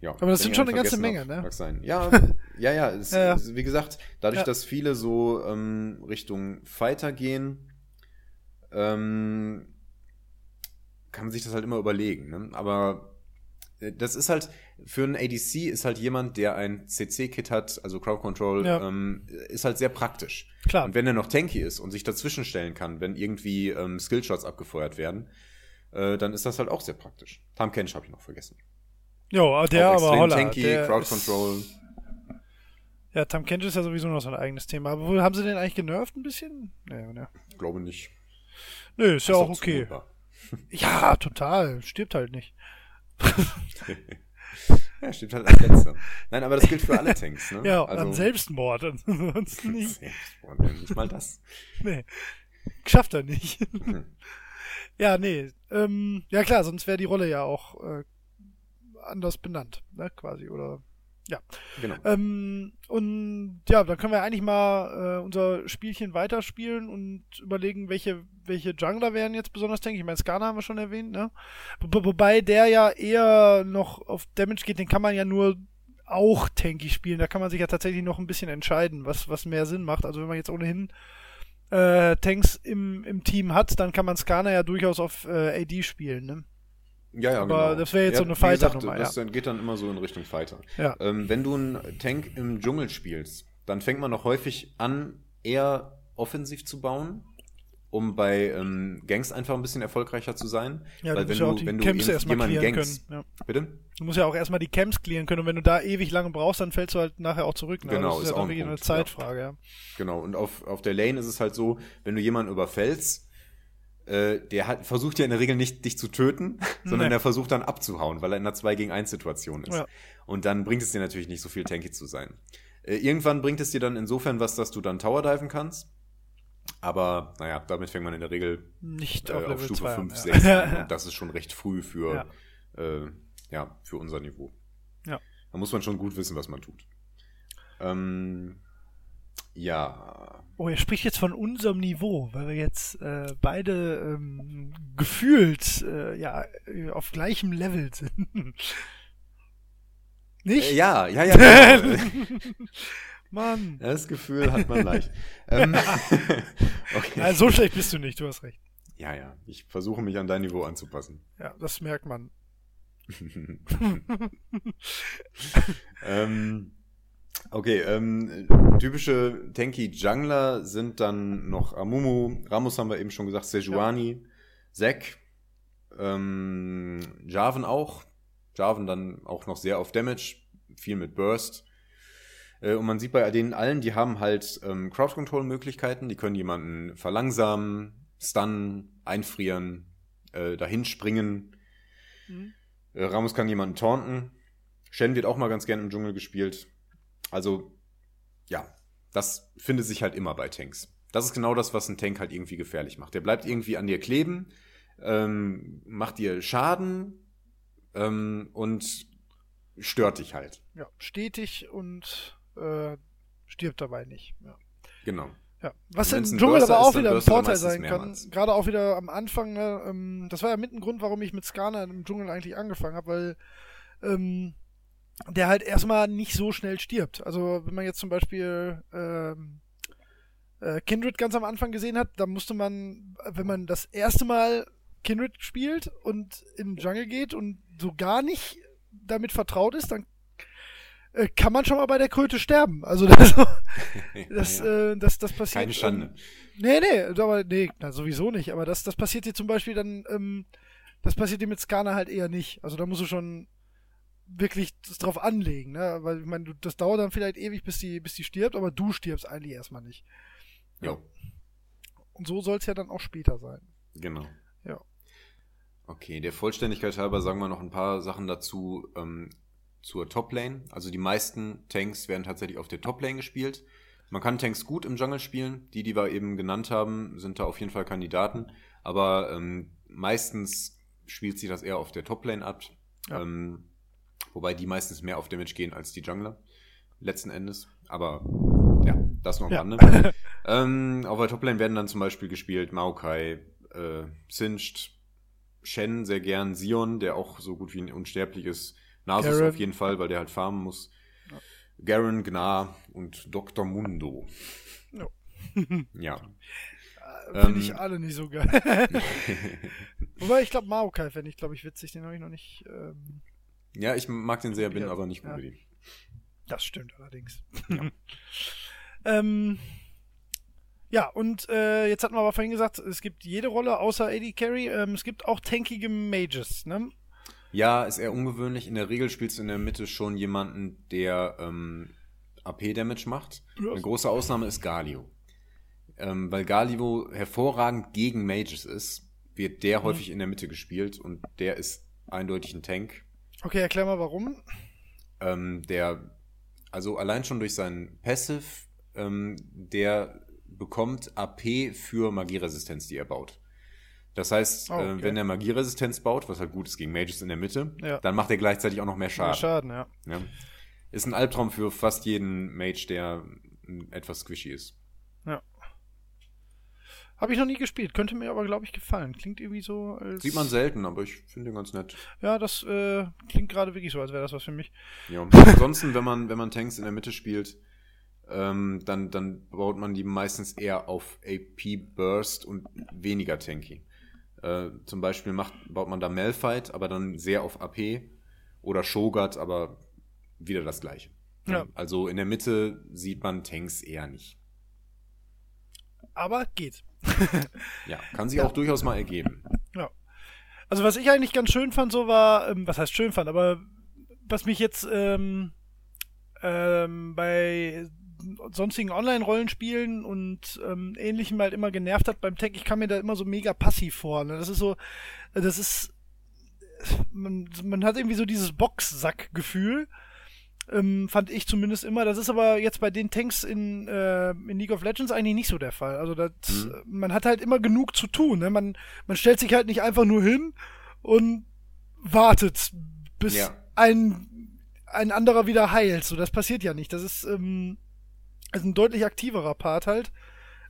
Ja, Aber das sind schon eine ganze Menge, ne? Mag sein. Ja, ja, ja, es, Ja, ja. Wie gesagt, dadurch, Ja. dass viele so ähm, Richtung Fighter gehen, ähm, kann man sich das halt immer überlegen. Ne? Aber das ist halt, für einen ADC ist halt jemand, der ein CC-Kit hat, also Crowd Control, Ja. ähm, ist halt sehr praktisch. Klar. Und wenn er noch tanky ist und sich dazwischen stellen kann, wenn irgendwie ähm, Skillshots abgefeuert werden, äh, dann ist das halt auch sehr praktisch. Tam Kench habe ich noch vergessen. Jo, der auch aber holla. tanky, der Crowd ist- Control. Ja, Tam Kench ist ja sowieso noch so ein eigenes Thema. Aber wo- haben sie den eigentlich genervt ein bisschen? Nee, ne. Glaube nicht. Nö, ist ja Ist auch okay. zumutbar. Ja, total. Stirbt halt nicht. Ja, stimmt halt als letzter. Nein, aber das gilt für alle Tanks, ne? Ja, an Selbstmord. Ansonsten nicht. Selbstmord, nicht mal das. Nee. Schafft er nicht. Hm. ja, nee. Ähm, ja klar, sonst wäre die Rolle ja auch äh, anders benannt, ne, quasi, oder ja. Genau. Ähm, und ja, dann können wir eigentlich mal äh, unser Spielchen weiterspielen und überlegen, welche, welche Jungler wären jetzt besonders tanky. Ich meine, Skana haben wir schon erwähnt, ne? Wo- Wobei der ja eher noch auf Damage geht, den kann man ja nur auch tanky spielen. Da kann man sich ja tatsächlich noch ein bisschen entscheiden, was, was mehr Sinn macht. Also wenn man jetzt ohnehin äh, Tanks im, im Team hat, dann kann man Skana ja durchaus auf äh, AD spielen, ne? Ja, ja, aber genau. das wäre jetzt so eine Fighter-Nummer, Das dann geht dann immer so in Richtung Fighter. Ja. Ähm, wenn du einen Tank im Dschungel spielst, dann fängt man noch häufig an, eher offensiv zu bauen, um bei ähm, Gangs einfach ein bisschen erfolgreicher zu sein. Ja, Weil du wenn ja du, die wenn du Camps erstmal jemanden gankst, können. Ja. Bitte? Du musst ja auch erstmal die Camps clearen können und wenn du da ewig lange brauchst, dann fällst du halt nachher auch zurück. Ne? Genau, das ist, ist ja auch ein eine Zeitfrage, ja. Genau, und auf, auf der Lane ist es halt so, wenn du jemanden überfällst, äh, der hat, versucht ja in der Regel nicht, dich zu töten, sondern Nee. der versucht dann abzuhauen, weil er in einer 2 gegen 1 Situation ist. Ja. Und dann bringt es dir natürlich nicht so viel tanky zu sein. Äh, irgendwann bringt es dir dann insofern was, dass du dann Tower diven kannst. Aber naja, damit fängt man in der Regel Nicht äh, auf, Stufe 2 5, an, 6 ja. an. Und das ist schon recht früh für, Ja. Äh, ja, für unser Niveau. Ja. Da muss man schon gut wissen, was man tut. Ähm, ja, Oh, er spricht jetzt von unserem Niveau, weil wir jetzt äh, beide ähm, gefühlt äh, ja auf gleichem Level sind. Nicht? Äh, ja, ja, ja. Mann. das Gefühl hat man leicht. ähm, okay. Ja, so schlecht bist du nicht, du hast recht. ja, ja. Ich versuche mich an dein Niveau anzupassen. Ja, das merkt man. ähm, okay, ähm, typische Tanky Jungler sind dann noch Amumu, Ramos haben wir eben schon gesagt, Sejuani, Zack, ähm, Jarvan auch. Jarvan dann auch noch sehr auf Damage, viel mit Burst. Äh, und man sieht bei denen allen, die haben halt ähm, Crowd-Control-Möglichkeiten, die können jemanden verlangsamen, stunnen, einfrieren, äh, dahin springen. Mhm. Äh, Ramos kann jemanden taunten. Shen wird auch mal ganz gern im Dschungel gespielt. Also, ja, das findet sich halt immer bei Tanks. Das ist genau das, was ein Tank halt irgendwie gefährlich macht. Der bleibt irgendwie an dir kleben, ähm, macht dir Schaden ähm, und stört dich halt. Ja, stetig und äh, stirbt dabei nicht. Ja. Genau. Ja, was im Dschungel aber auch wieder ein Vorteil sein kann. Gerade auch wieder am Anfang, ne, ähm, das war ja mit ein Grund, warum ich mit Skana im Dschungel eigentlich angefangen habe, weil ähm, der halt erstmal nicht so schnell stirbt. Also wenn man jetzt zum Beispiel ähm, äh, Kindred ganz am Anfang gesehen hat, da musste man, wenn man das erste Mal Kindred spielt und in den Jungle geht und so gar nicht damit vertraut ist, dann äh, kann man schon mal bei der Kröte sterben. Also das, das, Ja. äh, das, das passiert. Keine Schande. Ähm, nee, nee, aber nee, na, sowieso nicht. Aber das, das passiert dir zum Beispiel dann, ähm, das passiert dir mit Skana halt eher nicht. Also da musst du schon wirklich das drauf anlegen, ne? Weil ich meine, das dauert dann vielleicht ewig, bis die, bis die stirbt, aber du stirbst eigentlich erstmal nicht. Jo, Und so soll es ja dann auch später sein. genau. Ja. Okay, der Vollständigkeit halber sagen wir noch ein paar Sachen dazu ähm, zur Top-Lane. Also die meisten Tanks werden tatsächlich auf der Top-Lane gespielt. Man kann Tanks gut im Jungle spielen. Die, die wir eben genannt haben, sind da auf jeden Fall Kandidaten. Aber ähm, meistens spielt sich das eher auf der Toplane ab. Ja. Ähm, wobei die meistens mehr auf Damage gehen als die Jungler. Letzten Endes. Aber ja, das noch am Ja. Rande. ähm, auf der Toplane werden dann zum Beispiel gespielt Maokai, äh, Singed, Shen sehr gern, Sion, der auch so gut wie ein unsterbliches Nasus auf jeden Fall, weil der halt farmen muss. Garen, Gnar und Dr. Mundo. Ja. ja. Finde Ähm. ich alle nicht so geil. Wobei, ich glaube, Maokai fände ich, glaube ich, witzig. Den habe ich noch nicht. Ähm, Ja, ich mag den sehr, bin Ja. aber nicht gut Ja. ihm. das stimmt allerdings. Ja. ähm, ja, und äh, jetzt hatten wir aber vorhin gesagt, es gibt jede Rolle außer AD Carry. Ähm, es gibt auch tankige Mages, ne? Ja, ist eher ungewöhnlich. In der Regel spielst du in der Mitte schon jemanden, der ähm, AP-Damage macht. Eine große Ausnahme ist Galio. Ähm, weil Galio hervorragend gegen Mages ist, wird Mhm. der häufig in der Mitte gespielt und der ist eindeutig ein Tank. Okay, erklär mal warum. Ähm, der, also allein schon durch seinen Passive, ähm, der bekommt AP für Magieresistenz, die er baut. Das heißt, Oh, okay. wenn er Magieresistenz baut, was halt gut ist gegen Mages in der Mitte, Ja. dann macht er gleichzeitig auch noch mehr Schaden, ja. Schaden, ja. Ja. Ist ein Albtraum für fast jeden Mage, der etwas squishy ist. Habe ich noch nie gespielt, könnte mir aber, glaube ich, gefallen. Klingt irgendwie so als. Sieht man selten, aber ich finde den ganz nett. Ja, das äh, klingt gerade wirklich so, als wäre das was für mich. Ja. Ansonsten, wenn man, wenn man Tanks in der Mitte spielt, ähm, dann, dann baut man die meistens eher auf AP Burst und weniger tanky. Äh, zum Beispiel macht, baut man da Malphite, aber dann sehr auf AP oder Shogat, aber wieder das gleiche. Ja. Also in der Mitte sieht man Tanks eher nicht. Aber geht. Ja, kann sich Ja. auch durchaus mal ergeben. Also was ich eigentlich ganz schön fand, so war, ähm, was heißt schön fand, aber was mich jetzt ähm, ähm, bei sonstigen Online-Rollenspielen und ähm, ähnlichem halt immer genervt hat beim Tech, ich kam mir da immer so mega passiv vor. Ne? Das ist so, das ist, man, man hat irgendwie so dieses Boxsack-Gefühl. Ähm, fand ich zumindest immer. Das ist aber jetzt bei den Tanks in, äh, in League of Legends eigentlich nicht so der Fall. Also das, Mhm. man hat halt immer genug zu tun. Ne? Man, man stellt sich halt nicht einfach nur hin und wartet, bis Ja. ein, ein anderer wieder heilt. So, das passiert ja nicht. Das ist, ähm, ist ein deutlich aktiverer Part halt.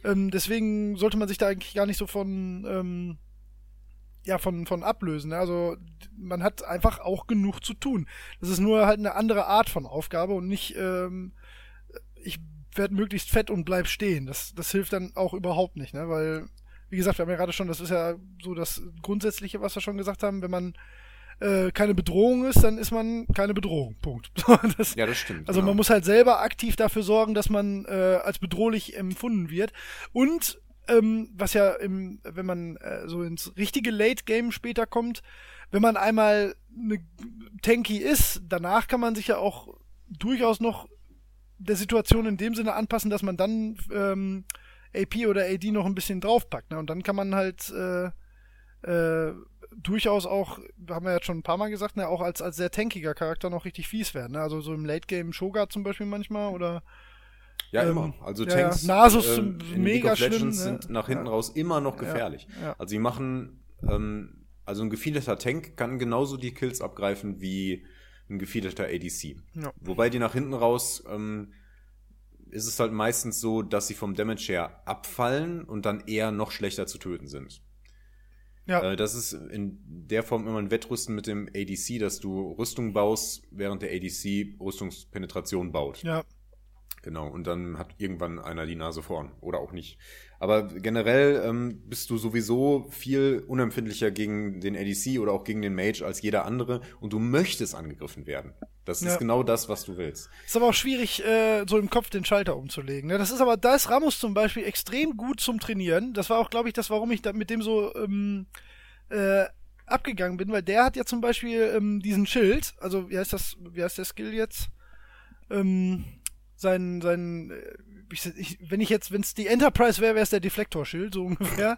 Ähm, deswegen sollte man sich da eigentlich gar nicht so von, ähm, ja, von, von ablösen. ne? Also man hat einfach auch genug zu tun. Das ist nur halt eine andere Art von Aufgabe und nicht, ähm, ich werde möglichst fett und bleib stehen. Das, das hilft dann auch überhaupt nicht, ne? Weil, wie gesagt, wir haben ja gerade schon, das ist ja so das Grundsätzliche, was wir schon gesagt haben, wenn man äh, keine Bedrohung ist, dann ist man keine Bedrohung. Punkt. das, Ja, das stimmt. also genau. man muss halt selber aktiv dafür sorgen, dass man äh, als bedrohlich empfunden wird. Und ähm, was ja im, wenn man äh, so ins richtige Late Game später kommt, wenn man einmal eine Tanky ist, danach kann man sich ja auch durchaus noch der Situation in dem Sinne anpassen, dass man dann ähm, AP oder AD noch ein bisschen draufpackt. Ne? Und dann kann man halt äh, äh, durchaus auch, haben wir jetzt schon ein paar Mal gesagt, ne, auch als, als sehr tankiger Charakter noch richtig fies werden. Ne? Also so im Late Game Shogat zum Beispiel manchmal oder Ja, Ähm, immer. Also ja, Tanks ja. Nasus äh, sind in mega League of Legends schlimm, ne? sind nach hinten Ja. raus immer noch Ja, gefährlich. ja. Also die machen, ähm, also ein gefiederter Tank kann genauso die Kills abgreifen wie ein gefiederter ADC. Ja. Wobei die nach hinten raus ähm, ist es halt meistens so, dass sie vom Damage her abfallen und dann eher noch schlechter zu töten sind. Ja, Äh, das ist in der Form immer ein Wettrüsten mit dem ADC, dass du Rüstung baust, während der ADC Rüstungspenetration baut. ja. Genau, und dann hat irgendwann einer die Nase vorn oder auch nicht. Aber generell ähm, bist du sowieso viel unempfindlicher gegen den ADC oder auch gegen den Mage als jeder andere und du möchtest angegriffen werden. Das Ja. ist genau das, was du willst. Ist aber auch schwierig, äh, so im Kopf den Schalter umzulegen. Ne? Das ist aber, da ist Ramos zum Beispiel extrem gut zum Trainieren. Das war auch, glaube ich, das, warum ich da mit dem so ähm, äh, abgegangen bin, weil der hat ja zum Beispiel ähm, diesen Schild, also wie heißt das, wie heißt der Skill jetzt? Ähm, sein, sein, äh, ich, ich, wenn ich jetzt, wenn es die Enterprise wäre, wäre es der Deflektorschild, so ungefähr.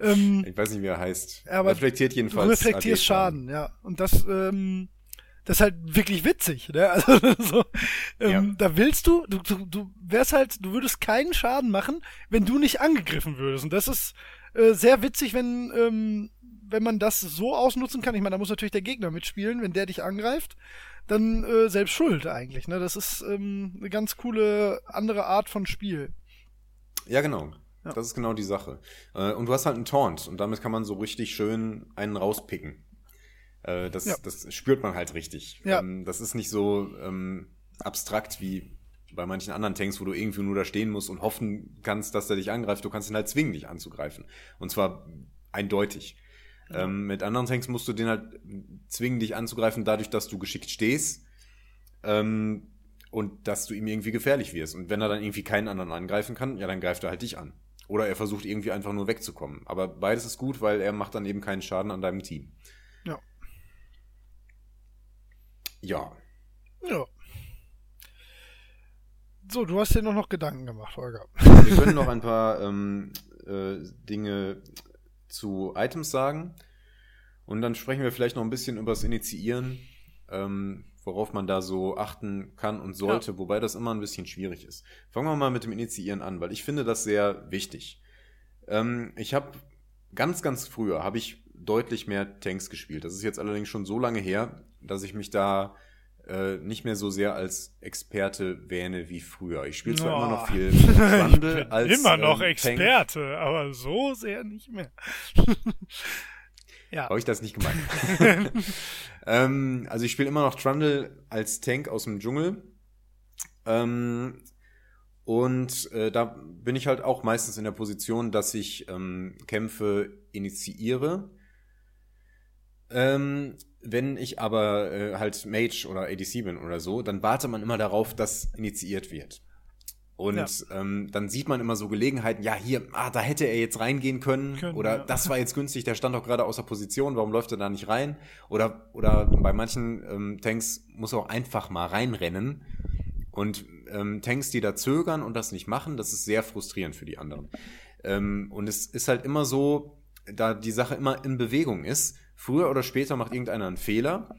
ähm, Ich weiß nicht, wie er heißt. Aber Reflektiert du jedenfalls. reflektierst AD-Schaden. Schaden, ja. Und das, ähm, das ist halt wirklich witzig, ne? Also so, ähm, Ja. da willst du, du, du, du wärst halt, du würdest keinen Schaden machen, wenn du nicht angegriffen würdest. Und das ist äh, sehr witzig, wenn, ähm, wenn man das so ausnutzen kann, ich meine, da muss natürlich der Gegner mitspielen, wenn der dich angreift, dann äh, selbst schuld eigentlich. Ne? Das ist ähm, eine ganz coole andere Art von Spiel. Ja, genau. Ja. Das ist genau die Sache. Äh, und du hast halt einen Taunt und damit kann man so richtig schön einen rauspicken. Äh, das, ja. das spürt man halt richtig. Ja. Ähm, das ist nicht so ähm, abstrakt wie bei manchen anderen Tanks, wo du irgendwie nur da stehen musst und hoffen kannst, dass er dich angreift. Du kannst ihn halt zwingen, dich anzugreifen. Und zwar eindeutig. Ja. Ähm, mit anderen Tanks musst du den halt zwingen, dich anzugreifen, dadurch, dass du geschickt stehst. Ähm, und dass du ihm irgendwie gefährlich wirst. Und wenn er dann irgendwie keinen anderen angreifen kann, ja, dann greift er halt dich an. Oder er versucht irgendwie einfach nur wegzukommen. Aber beides ist gut, weil er macht dann eben keinen Schaden an deinem Team. Ja. Ja. Ja. So, du hast dir noch, noch Gedanken gemacht, Holger. Wir können noch ein paar ähm, äh, Dinge zu Items sagen. Und dann sprechen wir vielleicht noch ein bisschen über das Initiieren. Ähm, worauf man da so achten kann und sollte, ja. wobei das immer ein bisschen schwierig ist. Fangen wir mal mit dem Initiieren an, weil ich finde das sehr wichtig. Ähm, ich habe ganz, ganz früher habe ich deutlich mehr Tanks gespielt. Das ist jetzt allerdings schon so lange her, dass ich mich da äh, nicht mehr so sehr als Experte wähne wie früher. Ich spiele zwar oh. immer noch viel Trundle als immer noch ähm, Experte, Tank. aber so sehr nicht mehr. Ja. Habe ich das nicht gemeint. ähm, also ich spiele immer noch Trundle als Tank aus dem Dschungel. Ähm, und äh, da bin ich halt auch meistens in der Position, dass ich ähm, Kämpfe initiiere. Ähm, wenn ich aber äh, halt Mage oder ADC bin oder so, dann wartet man immer darauf, dass initiiert wird. Und ja. ähm, dann sieht man immer so Gelegenheiten, ja, hier, ah, da hätte er jetzt reingehen können. können oder ja. das war jetzt günstig, der stand doch gerade außer Position, warum läuft er da nicht rein? Oder, oder bei manchen ähm, Tanks muss er auch einfach mal reinrennen. Und ähm, Tanks, die da zögern und das nicht machen, das ist sehr frustrierend für die anderen. Ähm, und es ist halt immer so, da die Sache immer in Bewegung ist, früher oder später macht irgendeiner einen Fehler.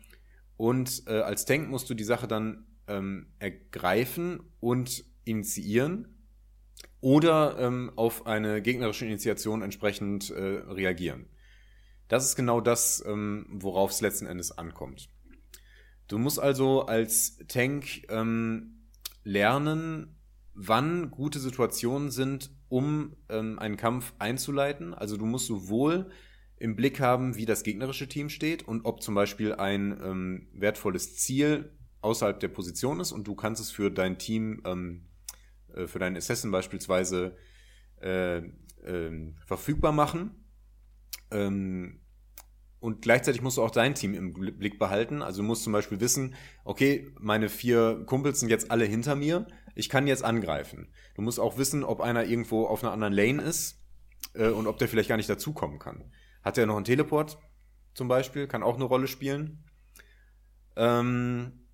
Und äh, als Tank musst du die Sache dann ähm, ergreifen und initiieren oder ähm, auf eine gegnerische Initiation entsprechend äh, reagieren. Das ist genau das, ähm, worauf es letzten Endes ankommt. Du musst also als Tank ähm, lernen, wann gute Situationen sind, um ähm, einen Kampf einzuleiten. Also du musst sowohl im Blick haben, wie das gegnerische Team steht und ob zum Beispiel ein ähm, wertvolles Ziel außerhalb der Position ist und du kannst es für dein Team ähm, äh, für deinen Assassin beispielsweise äh, äh, verfügbar machen. Ähm, und gleichzeitig musst du auch dein Team im Blick behalten. Also du musst zum Beispiel wissen, okay, meine vier Kumpels sind jetzt alle hinter mir. Ich kann jetzt angreifen. Du musst auch wissen, ob einer irgendwo auf einer anderen Lane ist äh, und ob der vielleicht gar nicht dazukommen kann. Hat er noch einen Teleport zum Beispiel? Kann auch eine Rolle spielen. Ähm,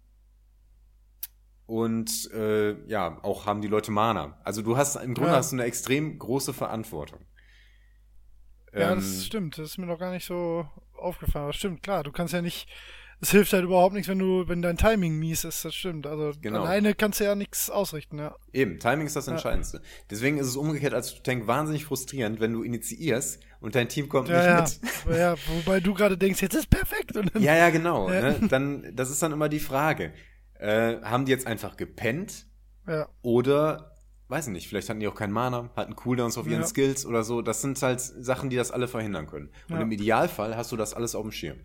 und äh, ja, auch haben die Leute Mana. Also du hast im Grunde ja. hast du eine extrem große Verantwortung. Ja, ähm, das stimmt. Das ist mir noch gar nicht so aufgefallen. Aber stimmt, klar, du kannst ja nicht. Es hilft halt überhaupt nichts, wenn du, wenn dein Timing mies ist, das stimmt. Also genau. alleine kannst du ja nichts ausrichten, ja. Eben, Timing ist das Entscheidendste. Ja. Deswegen ist es umgekehrt als Tank wahnsinnig frustrierend, wenn du initiierst und dein Team kommt ja, nicht mit. Ja, wobei du gerade denkst, jetzt ist perfekt. Ja, ja, genau. Ne? Dann, das ist dann immer die Frage. Äh, haben die jetzt einfach gepennt? Ja. Oder, weiß ich nicht, vielleicht hatten die auch keinen Mana, hatten Cooldowns auf ihren ja. Skills oder so. Das sind halt Sachen, die das alle verhindern können. Und ja. im Idealfall hast du das alles auf dem Schirm.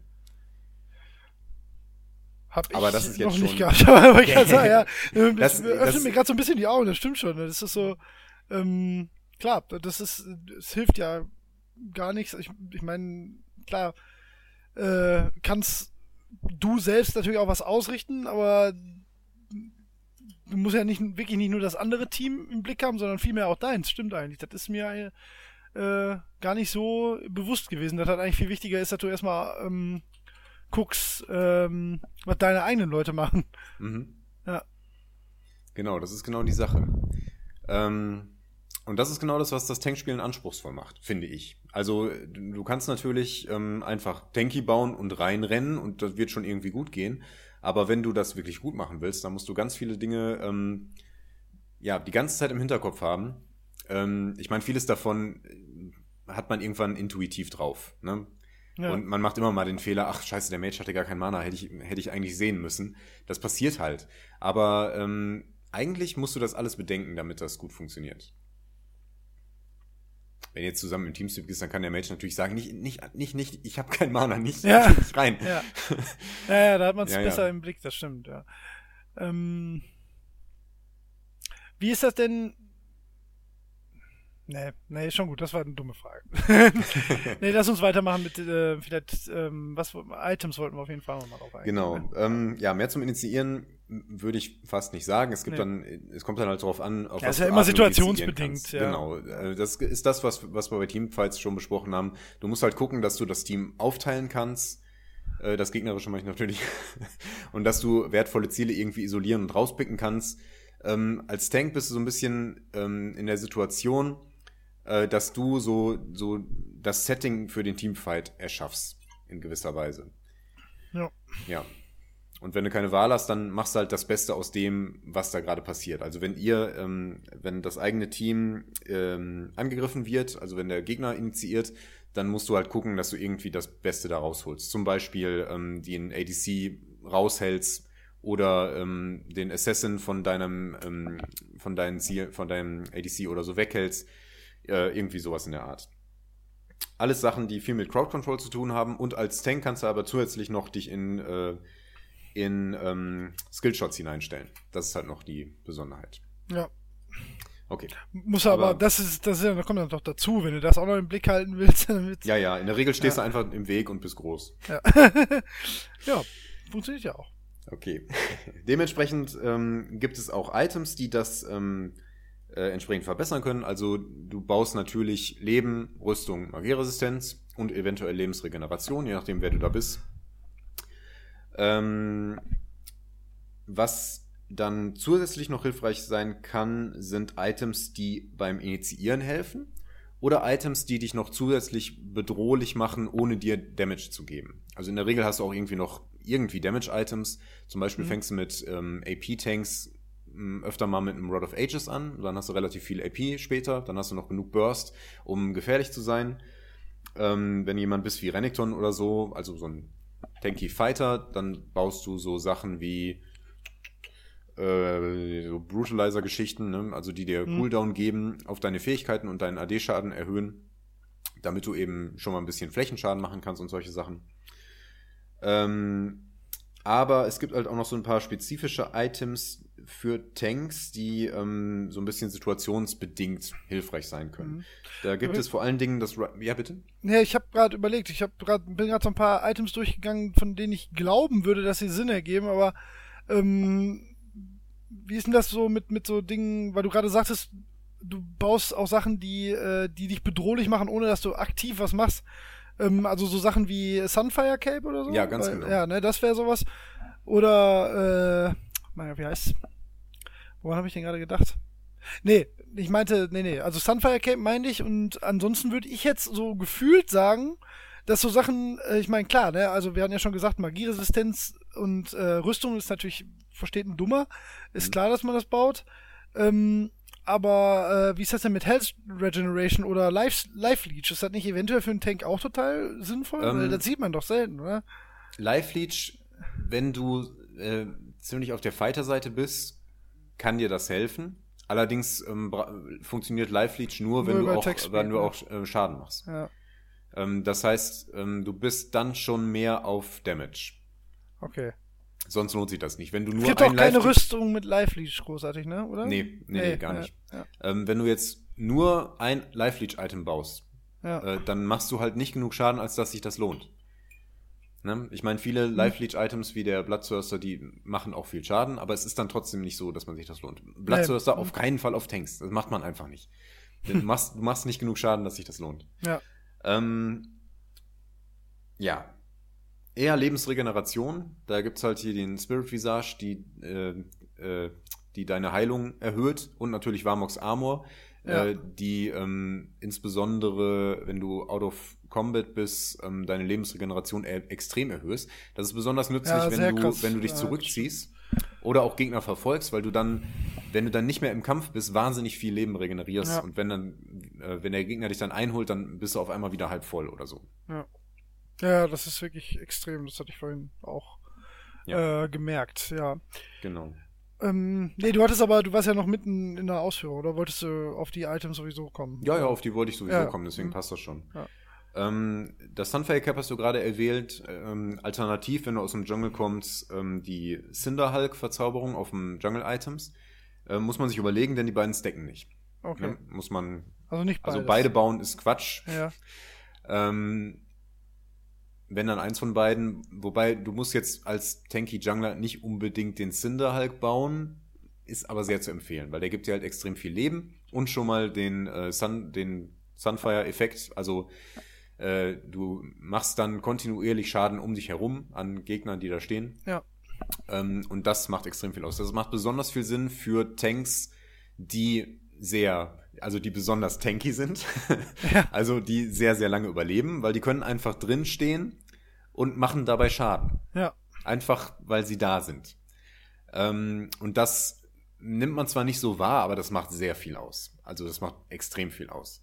Hab ich aber das ist jetzt noch schon nicht gehabt. Aber ich kann sagen, ja, das, das öffnet mir gerade so ein bisschen die Augen, das stimmt schon. Das ist so, ähm, klar, das ist, es hilft ja gar nichts. Ich, ich meine, klar, äh, kannst du selbst natürlich auch was ausrichten, aber du musst ja nicht wirklich nicht nur das andere Team im Blick haben, sondern vielmehr auch deins. Stimmt eigentlich. Das ist mir äh, gar nicht so bewusst gewesen. Das hat eigentlich viel wichtiger ist, dass du erstmal ähm, guckst, ähm, was deine eigenen Leute machen. Mhm. Ja. Genau, das ist genau die Sache. Ähm, und das ist genau das, was das Tankspielen anspruchsvoll macht, finde ich. Also du kannst natürlich ähm, einfach Tanky bauen und reinrennen und das wird schon irgendwie gut gehen. Aber wenn du das wirklich gut machen willst, dann musst du ganz viele Dinge ähm, ja die ganze Zeit im Hinterkopf haben. Ähm, ich meine, vieles davon äh, hat man irgendwann intuitiv drauf. Ne? Ja. Und man macht immer mal den Fehler, ach scheiße, der Mage hatte gar kein Mana, hätte ich, hätte ich eigentlich sehen müssen. Das passiert halt. Aber ähm, eigentlich musst du das alles bedenken, damit das gut funktioniert. Wenn ihr jetzt zusammen im Teamspeak bist, dann kann der Mage natürlich sagen, nicht, nicht, nicht, nicht, ich habe kein Mana, nicht, ja. nicht rein. Ja, ja, ja da hat man es besser im Blick, das stimmt, ja. Ähm, wie ist das denn Nee, nee, schon gut, das war eine dumme Frage. nee, lass uns weitermachen mit äh, vielleicht, ähm, was Items wollten wir auf jeden Fall nochmal drauf eingehen. Genau. Ähm, ja, mehr zum Initiieren würde ich fast nicht sagen. Es gibt nee. dann, es kommt dann halt darauf an, auf ja, was ist ja immer situationsbedingt. Ja. Genau. Äh, das ist das, was, was wir bei Teamfights schon besprochen haben. Du musst halt gucken, dass du das Team aufteilen kannst. Äh, das gegnerische mache ich natürlich. und dass du wertvolle Ziele irgendwie isolieren und rauspicken kannst. Ähm, als Tank bist du so ein bisschen ähm, in der Situation, äh, dass du so, so das Setting für den Teamfight erschaffst, in gewisser Weise. Ja. Ja. Und wenn du keine Wahl hast, dann machst du halt das Beste aus dem, was da gerade passiert. Also wenn ihr, ähm, wenn das eigene Team ähm, angegriffen wird, also wenn der Gegner initiiert, dann musst du halt gucken, dass du irgendwie das Beste da rausholst. Zum Beispiel ähm, den ADC raushältst oder ähm, den Assassin von deinem, ähm, von deinem Ziel, von deinem ADC oder so weghältst. Äh, irgendwie sowas in der Art. Alles Sachen, die viel mit Crowd Control zu tun haben. Und als Tank kannst du aber zusätzlich noch dich in, äh, in ähm, Skillshots hineinstellen. Das ist halt noch die Besonderheit. Ja. Okay. Muss aber, aber, das ist, das ist da kommt dann doch dazu, wenn du das auch noch im Blick halten willst. ja, ja, in der Regel stehst ja. du einfach im Weg und bist groß. Ja, ja funktioniert ja auch. Okay. Dementsprechend ähm, gibt es auch Items, die das ähm, äh, entsprechend verbessern können. Also du baust natürlich Leben, Rüstung, Magieresistenz und eventuell Lebensregeneration, je nachdem, wer du da bist. Ähm, was dann zusätzlich noch hilfreich sein kann, sind Items, die beim Initiieren helfen oder Items, die dich noch zusätzlich bedrohlich machen, ohne dir Damage zu geben. Also in der Regel hast du auch irgendwie noch irgendwie Damage-Items. Zum Beispiel mhm. fängst du mit ähm, AP-Tanks öfter mal mit einem Rod of Ages an, dann hast du relativ viel AP später, dann hast du noch genug Burst, um gefährlich zu sein. Ähm, wenn jemand bist wie Renekton oder so, also so ein Tanky Fighter, dann baust du so Sachen wie äh, so Brutalizer-Geschichten, ne? also die dir mhm. Cooldown geben, auf deine Fähigkeiten und deinen AD-Schaden erhöhen, damit du eben schon mal ein bisschen Flächenschaden machen kannst und solche Sachen. Ähm, aber es gibt halt auch noch so ein paar spezifische Items für Tanks, die ähm, so ein bisschen situationsbedingt hilfreich sein können. Mhm. Da gibt es vor allen Dingen das. Ja, bitte? Ja, ich habe gerade überlegt, ich hab grad, bin gerade so ein paar Items durchgegangen, von denen ich glauben würde, dass sie Sinn ergeben, aber ähm, wie ist denn das so mit, mit so Dingen, weil du gerade sagtest, du baust auch Sachen, die, äh, die dich bedrohlich machen, ohne dass du aktiv was machst. Ähm, also so Sachen wie Sunfire Cape oder so? Ja, ganz Weil, genau. Ja, ne, das wäre sowas. Oder, äh, mein, wie heißt's? Woran habe ich denn gerade gedacht? Nee, ich meinte, nee, nee, also Sunfire Cape meinte ich und ansonsten würde ich jetzt so gefühlt sagen, dass so Sachen, äh, ich meine, klar, ne, also wir hatten ja schon gesagt, Magieresistenz und äh, Rüstung ist natürlich, versteht ein Dummer, ist mhm. klar, dass man das baut. Ähm, aber äh, wie ist das denn mit Health Regeneration oder Life, Life Leech? Ist das nicht eventuell für einen Tank auch total sinnvoll? Ähm, das sieht man doch selten, oder? Life Leech, wenn du äh, ziemlich auf der Fighter-Seite bist, kann dir das helfen. Allerdings ähm, funktioniert Life Leech nur, wenn nur du auch, wenn du auch äh, Schaden machst. Ja. Ähm, das heißt, ähm, du bist dann schon mehr auf Damage. Okay. Sonst lohnt sich das nicht. Wenn du nur es gibt auch keine Rüstung mit Life Leech großartig, ne? Oder? Nee, nee, nee, nee gar nicht. Ja, Ähm, wenn du jetzt nur ein Life Leech Item baust, ja. äh, dann machst du halt nicht genug Schaden, als dass sich das lohnt. Ne? Ich meine, viele mhm. Life Leech Items wie der Bloodthirster, die machen auch viel Schaden, aber es ist dann trotzdem nicht so, dass man sich das lohnt. Bloodthirster nee. auf keinen Fall auf Tanks. Das macht man einfach nicht. du, machst, du machst nicht genug Schaden, dass sich das lohnt. Ja. Ähm, ja, eher Lebensregeneration. Da gibt's halt hier den Spirit Visage, die, äh, äh, die deine Heilung erhöht und natürlich Warmox Armor, ja. äh, die ähm, insbesondere, wenn du out of combat bist, ähm, deine Lebensregeneration e extrem erhöhst. Das ist besonders nützlich, ja, wenn, du, wenn du dich zurückziehst oder auch Gegner verfolgst, weil du dann, wenn du dann nicht mehr im Kampf bist, wahnsinnig viel Leben regenerierst. Ja. Und wenn dann, äh, wenn der Gegner dich dann einholt, dann bist du auf einmal wieder halb voll oder so. Ja. Ja, das ist wirklich extrem. Das hatte ich vorhin auch Ja. äh, gemerkt, ja. Genau. Ähm, nee, du hattest aber, du warst ja noch mitten in der Ausführung, oder wolltest du auf die Items sowieso kommen? Ja, ja, auf die wollte ich sowieso Ja. kommen, deswegen Mhm. passt das schon. Ja. Ähm, das Sunfire Cap hast du gerade erwähnt. Ähm, alternativ, wenn du aus dem Jungle kommst, ähm, die Cinder Hulk Verzauberung auf dem Jungle Items. Äh, muss man sich überlegen, denn die beiden stacken nicht. Okay. Ne? Muss man, Also nicht beides. also beide bauen ist Quatsch. Ja. Ähm, wenn dann eins von beiden, wobei du musst jetzt als Tanky Jungler nicht unbedingt den Cinder Hulk bauen, ist aber sehr zu empfehlen, weil der gibt dir halt extrem viel Leben und schon mal den äh, Sun, den Sunfire-Effekt, also äh, du machst dann kontinuierlich Schaden um dich herum an Gegnern, die da stehen. Ja. Ähm, und das macht extrem viel aus. Das macht besonders viel Sinn für Tanks, die sehr, also die besonders tanky sind. Ja. Also die sehr, sehr lange überleben, weil die können einfach drin stehen und machen dabei Schaden. Ja. Einfach, weil sie da sind. Ähm, und das nimmt man zwar nicht so wahr, aber das macht sehr viel aus. Also das macht extrem viel aus.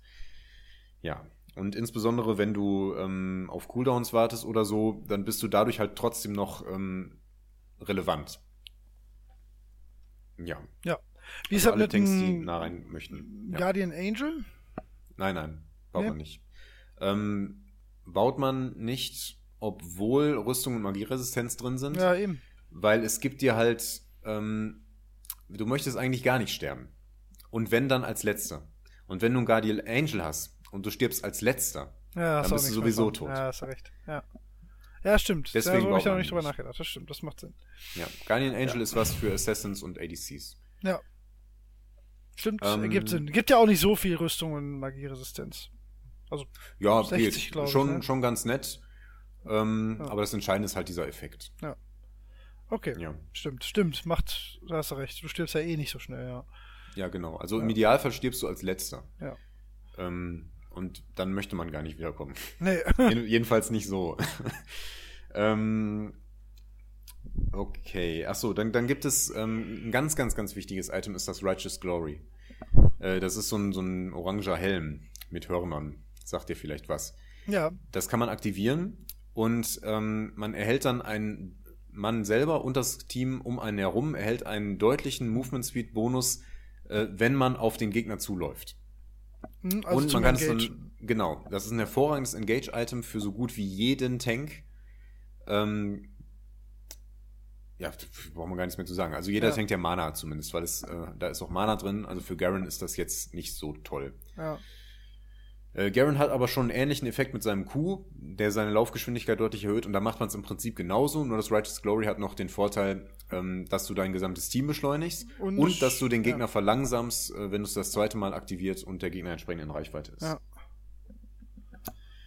Ja. Und insbesondere, wenn du ähm, auf Cooldowns wartest oder so, dann bist du dadurch halt trotzdem noch ähm, relevant. Ja. Wie ist Also das alle mit Tanks, die nah rein möchten. Ja. Guardian Angel? Nein, nein, baut Nee? man nicht. Ähm, baut man nicht, obwohl Rüstung und Magieresistenz drin sind, Ja, eben. weil es gibt dir halt, ähm, du möchtest eigentlich gar nicht sterben. Und wenn dann als letzter. Und wenn du einen Guardian Angel hast und du stirbst als letzter, Ja, Dann bist du sowieso tot. Ja, hast du recht. Ja. Ja, stimmt. Deswegen so habe ich da noch nicht drüber nachgedacht. Das stimmt, das macht Sinn. ja, Guardian Angel ist was für Assassins und ADCs. Ja. Stimmt, Ähm, ergibt Sinn. Gibt ja auch nicht so viel Rüstung und Magieresistenz. Also, Ja, 60, geht. glaub ich, schon, ne? schon ganz nett. Ähm, Ja. Aber das Entscheidende ist halt dieser Effekt. okay. Ja. Stimmt, stimmt. Macht, da hast du recht. Du stirbst ja eh nicht so schnell, ja. Ja, genau. Also Ja. im Idealfall stirbst du als letzter. Ja. Ähm, und dann möchte man gar nicht wiederkommen. Nee. Jeden- Jedenfalls nicht so. ähm, okay, achso, dann, dann gibt es ähm, ein ganz, ganz, ganz wichtiges Item, ist das Righteous Glory. Äh, das ist so ein, so ein oranger Helm mit Hörnern. Sagt dir vielleicht was. ja. Das kann man aktivieren und ähm, man erhält dann einen Mann selber und das Team um einen herum erhält einen deutlichen Movement Speed Bonus, äh, wenn man auf den Gegner zuläuft. Hm, Also und man kann es Engage. dann, genau, das ist ein hervorragendes Engage-Item für so gut wie jeden Tank. Ähm, ja, braucht man gar nichts mehr zu sagen. Also jeder Ja. Tank, der Mana zumindest, weil es, äh, da ist auch Mana drin. Also für Garen ist das jetzt nicht so toll. Ja. Äh, Garen hat aber schon einen ähnlichen Effekt mit seinem Q, der seine Laufgeschwindigkeit deutlich erhöht und da macht man es im Prinzip genauso, nur das Righteous Glory hat noch den Vorteil, ähm, dass du dein gesamtes Team beschleunigst Und- und, dass du den Gegner ja. verlangsamst, äh, wenn du es das zweite Mal aktiviert und der Gegner entsprechend in Reichweite ist. Ja.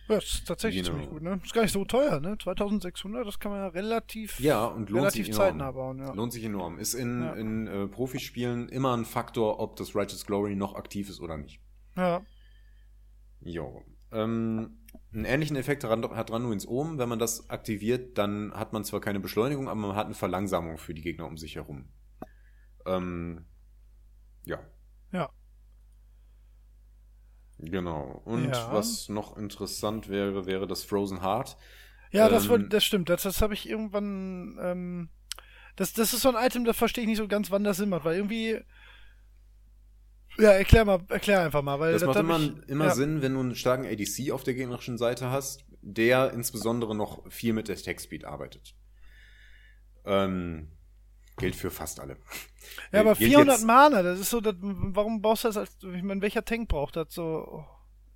Ja, das ist tatsächlich Genau. ziemlich gut, ne? Ist gar nicht so teuer, ne? 2600, das kann man ja relativ, Ja, und lohnt relativ sich enorm. zeitnah bauen, ja. Lohnt sich enorm. Ist in, Ja. in äh, Profispielen immer ein Faktor, ob das Righteous Glory noch aktiv ist oder nicht. Ja. Jo. Ähm, einen ähnlichen Effekt hat Randuins Ohm. Wenn man das aktiviert, dann hat man zwar keine Beschleunigung, aber man hat eine Verlangsamung für die Gegner um sich herum. Ähm, ja. Ja. Genau. Und Ja. was noch interessant wäre, wäre das Frozen Heart. Ja, das, Ähm, wollte- das stimmt. Das, das habe ich irgendwann. Ähm, das, das ist so ein Item, das verstehe ich nicht so ganz, wann das Sinn macht, weil irgendwie. Ja, erklär mal, erklär einfach mal, weil Das macht hab immer, ich, immer ja, Sinn, wenn du einen starken ADC auf der gegnerischen Seite hast, der insbesondere noch viel mit der Attack-Speed arbeitet. Ähm, gilt für fast alle. Ja, aber Gilt 400 jetzt- Mana, das ist so, das, warum brauchst du das als, ich meine, welcher Tank braucht das so?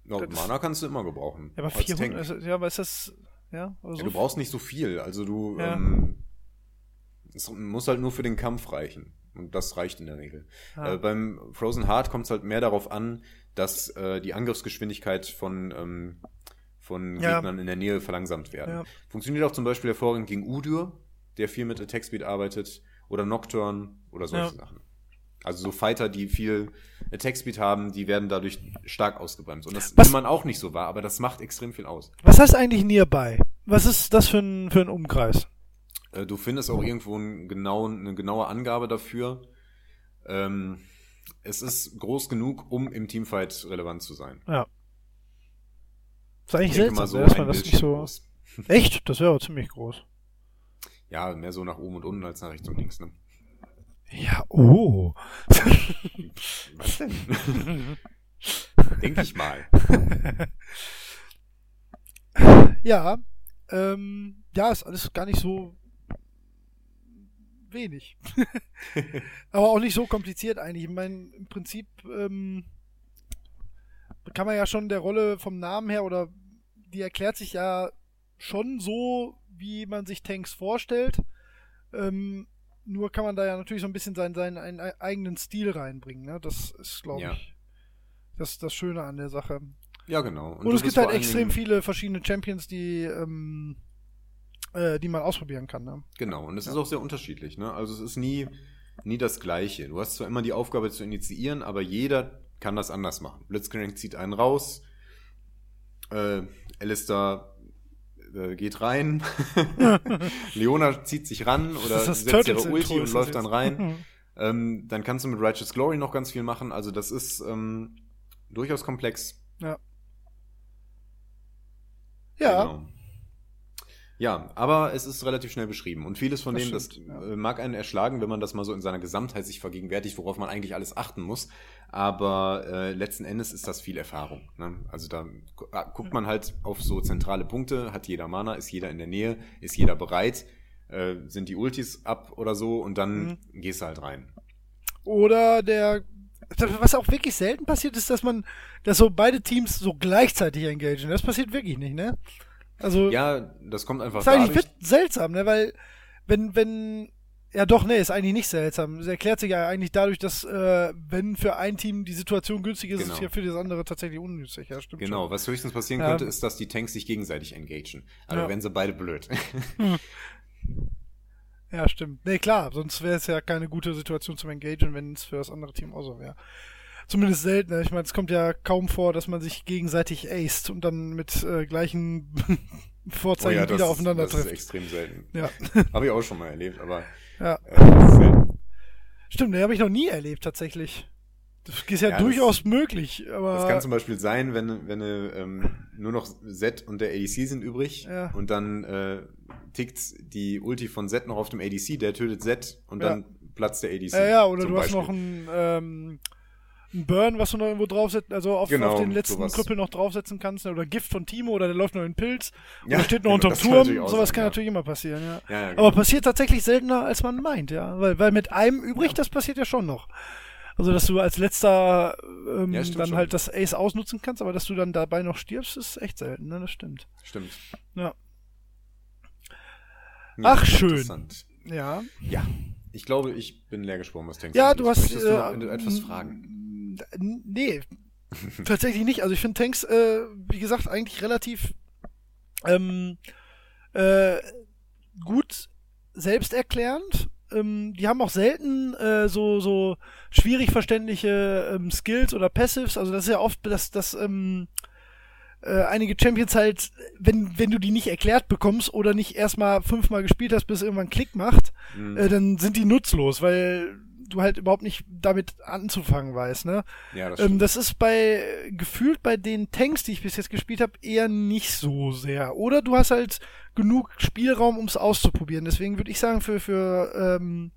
Ja, das- Mana kannst du immer gebrauchen. Ja, aber als 400, Tank. also, ja, aber ist das, ja, so Ja, du brauchst nicht so viel. Also du, Ja. ähm, es muss halt nur für den Kampf reichen. Und das reicht in der Regel. Ja. Äh, beim Frozen Heart kommt es halt mehr darauf an, dass äh, die Angriffsgeschwindigkeit von, ähm, von Ja. Gegnern in der Nähe verlangsamt werden. Ja. Funktioniert auch zum Beispiel hervorragend gegen Udyr, der viel mit Attack Speed arbeitet, oder Nocturne oder solche Ja. Sachen. Also so Fighter, die viel Attack Speed haben, die werden dadurch stark ausgebremst. Und das Was- nimmt man auch nicht so wahr, aber das macht extrem viel aus. Was heißt eigentlich Nearby? Was ist das für ein, für ein Umkreis? Äh, Du findest auch irgendwo einen genauen, eine genaue Angabe dafür. Ähm, es ist groß genug, um im Teamfight relevant zu sein. Ja. Ist eigentlich seltsam, so dass man das nicht so. groß. Echt? Das wäre aber ziemlich groß. Ja, mehr so nach oben und unten als nach rechts und links, ne? Ja, oh. Was denn? Denke ich mal. Ja, ähm, ja, ist alles gar nicht so wenig. Aber auch nicht so kompliziert eigentlich. Ich meine, im Prinzip ähm, kann man ja schon der Rolle vom Namen her oder die erklärt sich ja schon so, wie man sich Tanks vorstellt. Ähm, nur kann man da ja natürlich so ein bisschen seinen, seinen einen eigenen Stil reinbringen. Ne? Das ist, glaube Ja. ich, das, das Schöne an der Sache. Ja, genau. Und, du es gibt halt extrem viele verschiedene Champions, die, ähm, äh, die man ausprobieren kann. Ne? Genau, und es Ja. ist auch sehr unterschiedlich. Ne? Also es ist nie, nie das Gleiche. Du hast zwar immer die Aufgabe zu initiieren, aber jeder kann das anders machen. Blitzcrank zieht einen raus, äh, Alistair äh, geht rein, Leona zieht sich ran oder setzt ihre Turtles-Intro, Ulti und läuft dann rein. Ähm, dann kannst du mit Righteous Glory noch ganz viel machen. Also das ist ähm, durchaus komplex. ja, Genau. Ja, aber es ist relativ schnell beschrieben. Und vieles von Das dem, das stimmt, ja. äh, mag einen erschlagen, wenn man das mal so in seiner Gesamtheit sich vergegenwärtigt, worauf man eigentlich alles achten muss. Aber äh, letzten Endes ist das viel Erfahrung. Ne? Also da ah, guckt man halt auf so zentrale Punkte, hat jeder Mana, ist jeder in der Nähe, ist jeder bereit, äh, sind die Ultis ab oder so und dann Mhm. gehst du halt rein. Oder der, was auch wirklich selten passiert, ist, dass man, dass so beide Teams so gleichzeitig engagieren. Das passiert wirklich nicht, ne? Also, Ja, das kommt einfach ist eigentlich dadurch. seltsam, ne? Weil, wenn, wenn, ja doch, ne, ist eigentlich nicht seltsam. Es erklärt sich ja eigentlich dadurch, dass, äh, wenn für ein Team die Situation günstig ist, ist Genau. es ja für das andere tatsächlich ungünstig. Ja, stimmt Genau, schon. was höchstens passieren Ja. könnte, ist, dass die Tanks sich gegenseitig engagen. Aber Ja. wenn sie beide blöd. Ja, stimmt. Nee, klar, sonst wäre es ja keine gute Situation zum Engagen, wenn es für das andere Team auch so wäre. Zumindest selten. ne? Ich meine, es kommt ja kaum vor, dass man sich gegenseitig aced und dann mit äh, gleichen Vorzeichen wieder aufeinander Oh das ist trifft. extrem selten. Ja. Habe ich auch schon mal erlebt, aber ja. äh, das selten. Stimmt, den habe ich noch nie erlebt, tatsächlich. Das ist ja, Ja, das- durchaus möglich, aber. Das kann zum Beispiel sein, wenn, wenn ähm, nur noch Z und der ADC sind übrig Ja. und dann äh, tickt die Ulti von Z noch auf dem ADC, der tötet Z und Ja. dann platzt der ADC. ja, ja, oder du hast Beispiel. noch einen, ähm, einen Burn, was du noch irgendwo draufsetzen, also auf, Genau, auf den letzten sowas. Krüppel noch draufsetzen kannst, oder Gift von Timo, oder der läuft noch in Pilz, Ja, oder steht noch genau, unterm Turm, sowas sein, kann ja. natürlich immer passieren, ja. Ja, ja, Aber genau. passiert tatsächlich seltener, als man meint, ja. Weil, weil mit einem übrig, das passiert ja schon noch. Also, dass du als letzter ähm, Ja, dann schon. halt das Ace ausnutzen kannst, aber dass du dann dabei noch stirbst, ist echt selten, ne? Das stimmt. Stimmt. Ja. Ja, Ach, schön. Ja. Ja, ich glaube, ich bin leer gesprochen, was Tanks Ja, du hast. Möchtest du noch äh, etwas fragen? Nee. Tatsächlich nicht. Also ich finde Tanks, äh, wie gesagt, eigentlich relativ ähm, äh, gut selbsterklärend. Ähm, die haben auch selten äh, so, so schwierig verständliche ähm, Skills oder Passives. Also das ist ja oft, dass, dass ähm, äh, einige Champions halt, wenn, wenn du die nicht erklärt bekommst oder nicht erstmal fünfmal gespielt hast, bis irgendwann Klick macht, Hm. äh, dann sind die nutzlos, weil du halt überhaupt nicht damit anzufangen weißt, ne? ja, das Ähm, das ist bei gefühlt bei den Tanks, die ich bis jetzt gespielt habe, eher nicht so sehr. Oder du hast halt genug Spielraum, um es auszuprobieren. Deswegen würde ich sagen, für für ähm,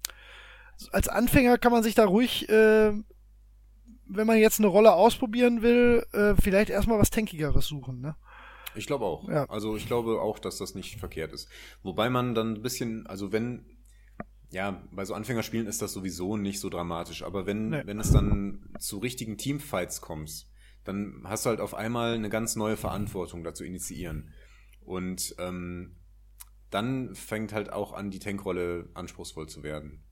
als Anfänger kann man sich da ruhig, äh, wenn man jetzt eine Rolle ausprobieren will, äh, vielleicht erstmal was Tankigeres suchen, ne? Ich glaube auch. Ja. Also ich glaube auch, dass das nicht verkehrt ist. Wobei man dann ein bisschen, also wenn, ja, bei so Anfängerspielen ist das sowieso nicht so dramatisch, aber wenn, Nee. wenn es dann zu richtigen Teamfights kommt, dann hast du halt auf einmal eine ganz neue Verantwortung dazu initiieren. Und ähm, dann fängt halt auch an, die Tankrolle anspruchsvoll zu werden.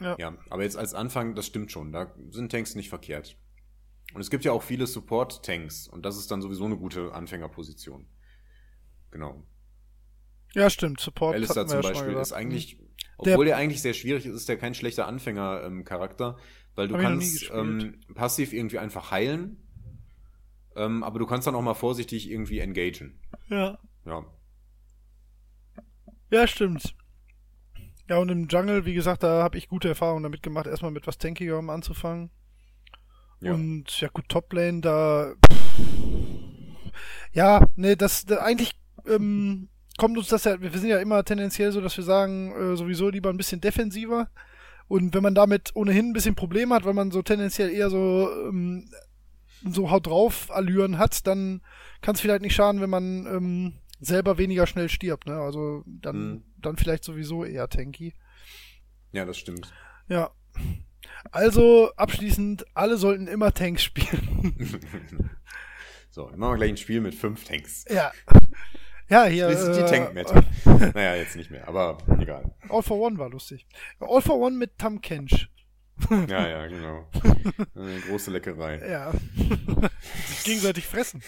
Ja. Ja, aber jetzt als Anfang, das stimmt schon, da sind Tanks nicht verkehrt. Und es gibt ja auch viele Support-Tanks und das ist dann sowieso eine gute Anfängerposition. Genau. Ja, stimmt. Support Alistair zum ja Beispiel gesagt. ist eigentlich, Der- obwohl der eigentlich sehr schwierig ist, ist der kein schlechter Anfänger-Charakter, weil du kannst ähm, passiv irgendwie einfach heilen, ähm, aber du kannst dann auch mal vorsichtig irgendwie engagen. Ja. Ja. Ja, stimmt. Ja, und im Jungle, wie gesagt, da habe ich gute Erfahrungen damit gemacht, erstmal mit was Tankigerem anzufangen. Ja. Und ja, gut, Toplane, da. Ja, ne, das, da eigentlich ähm, kommt uns das ja, wir sind ja immer tendenziell so, dass wir sagen, äh, sowieso lieber ein bisschen defensiver. Und wenn man damit ohnehin ein bisschen Probleme hat, weil man so tendenziell eher so, ähm, so haut drauf Allüren hat, dann kann es vielleicht nicht schaden, wenn man ähm, selber weniger schnell stirbt. Ne? Also dann, Mhm. dann vielleicht sowieso eher tanky. Ja, das stimmt. Ja. Also abschließend, alle sollten immer Tanks spielen. so, dann machen wir gleich ein Spiel mit fünf Tanks. ja. Ja, hier. Das ist die äh, Tank-Meta. naja, jetzt nicht mehr, aber egal. All for One war lustig. All for One mit Tam Kench. Ja, ja, genau. Eine große Leckerei. Ja. Sich gegenseitig fressen.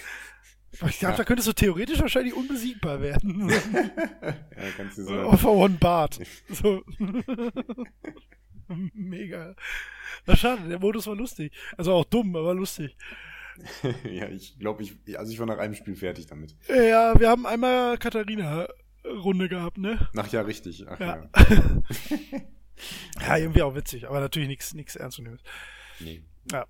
Ich glaube, Ja. da könntest du theoretisch wahrscheinlich unbesiegbar werden. Ja, kannst du so All for One Bart. So. Mega. Na schade, der Modus war lustig. Also auch dumm, aber lustig. ja, ich glaube, ich, also ich war nach einem Spiel fertig damit. Ja, wir haben einmal Katharina-Runde gehabt, ne? Ach ja, richtig. Ach Ja. ja. Ja, irgendwie auch witzig, aber natürlich nichts nichts Ernstzunehmendes. Nee. Ja.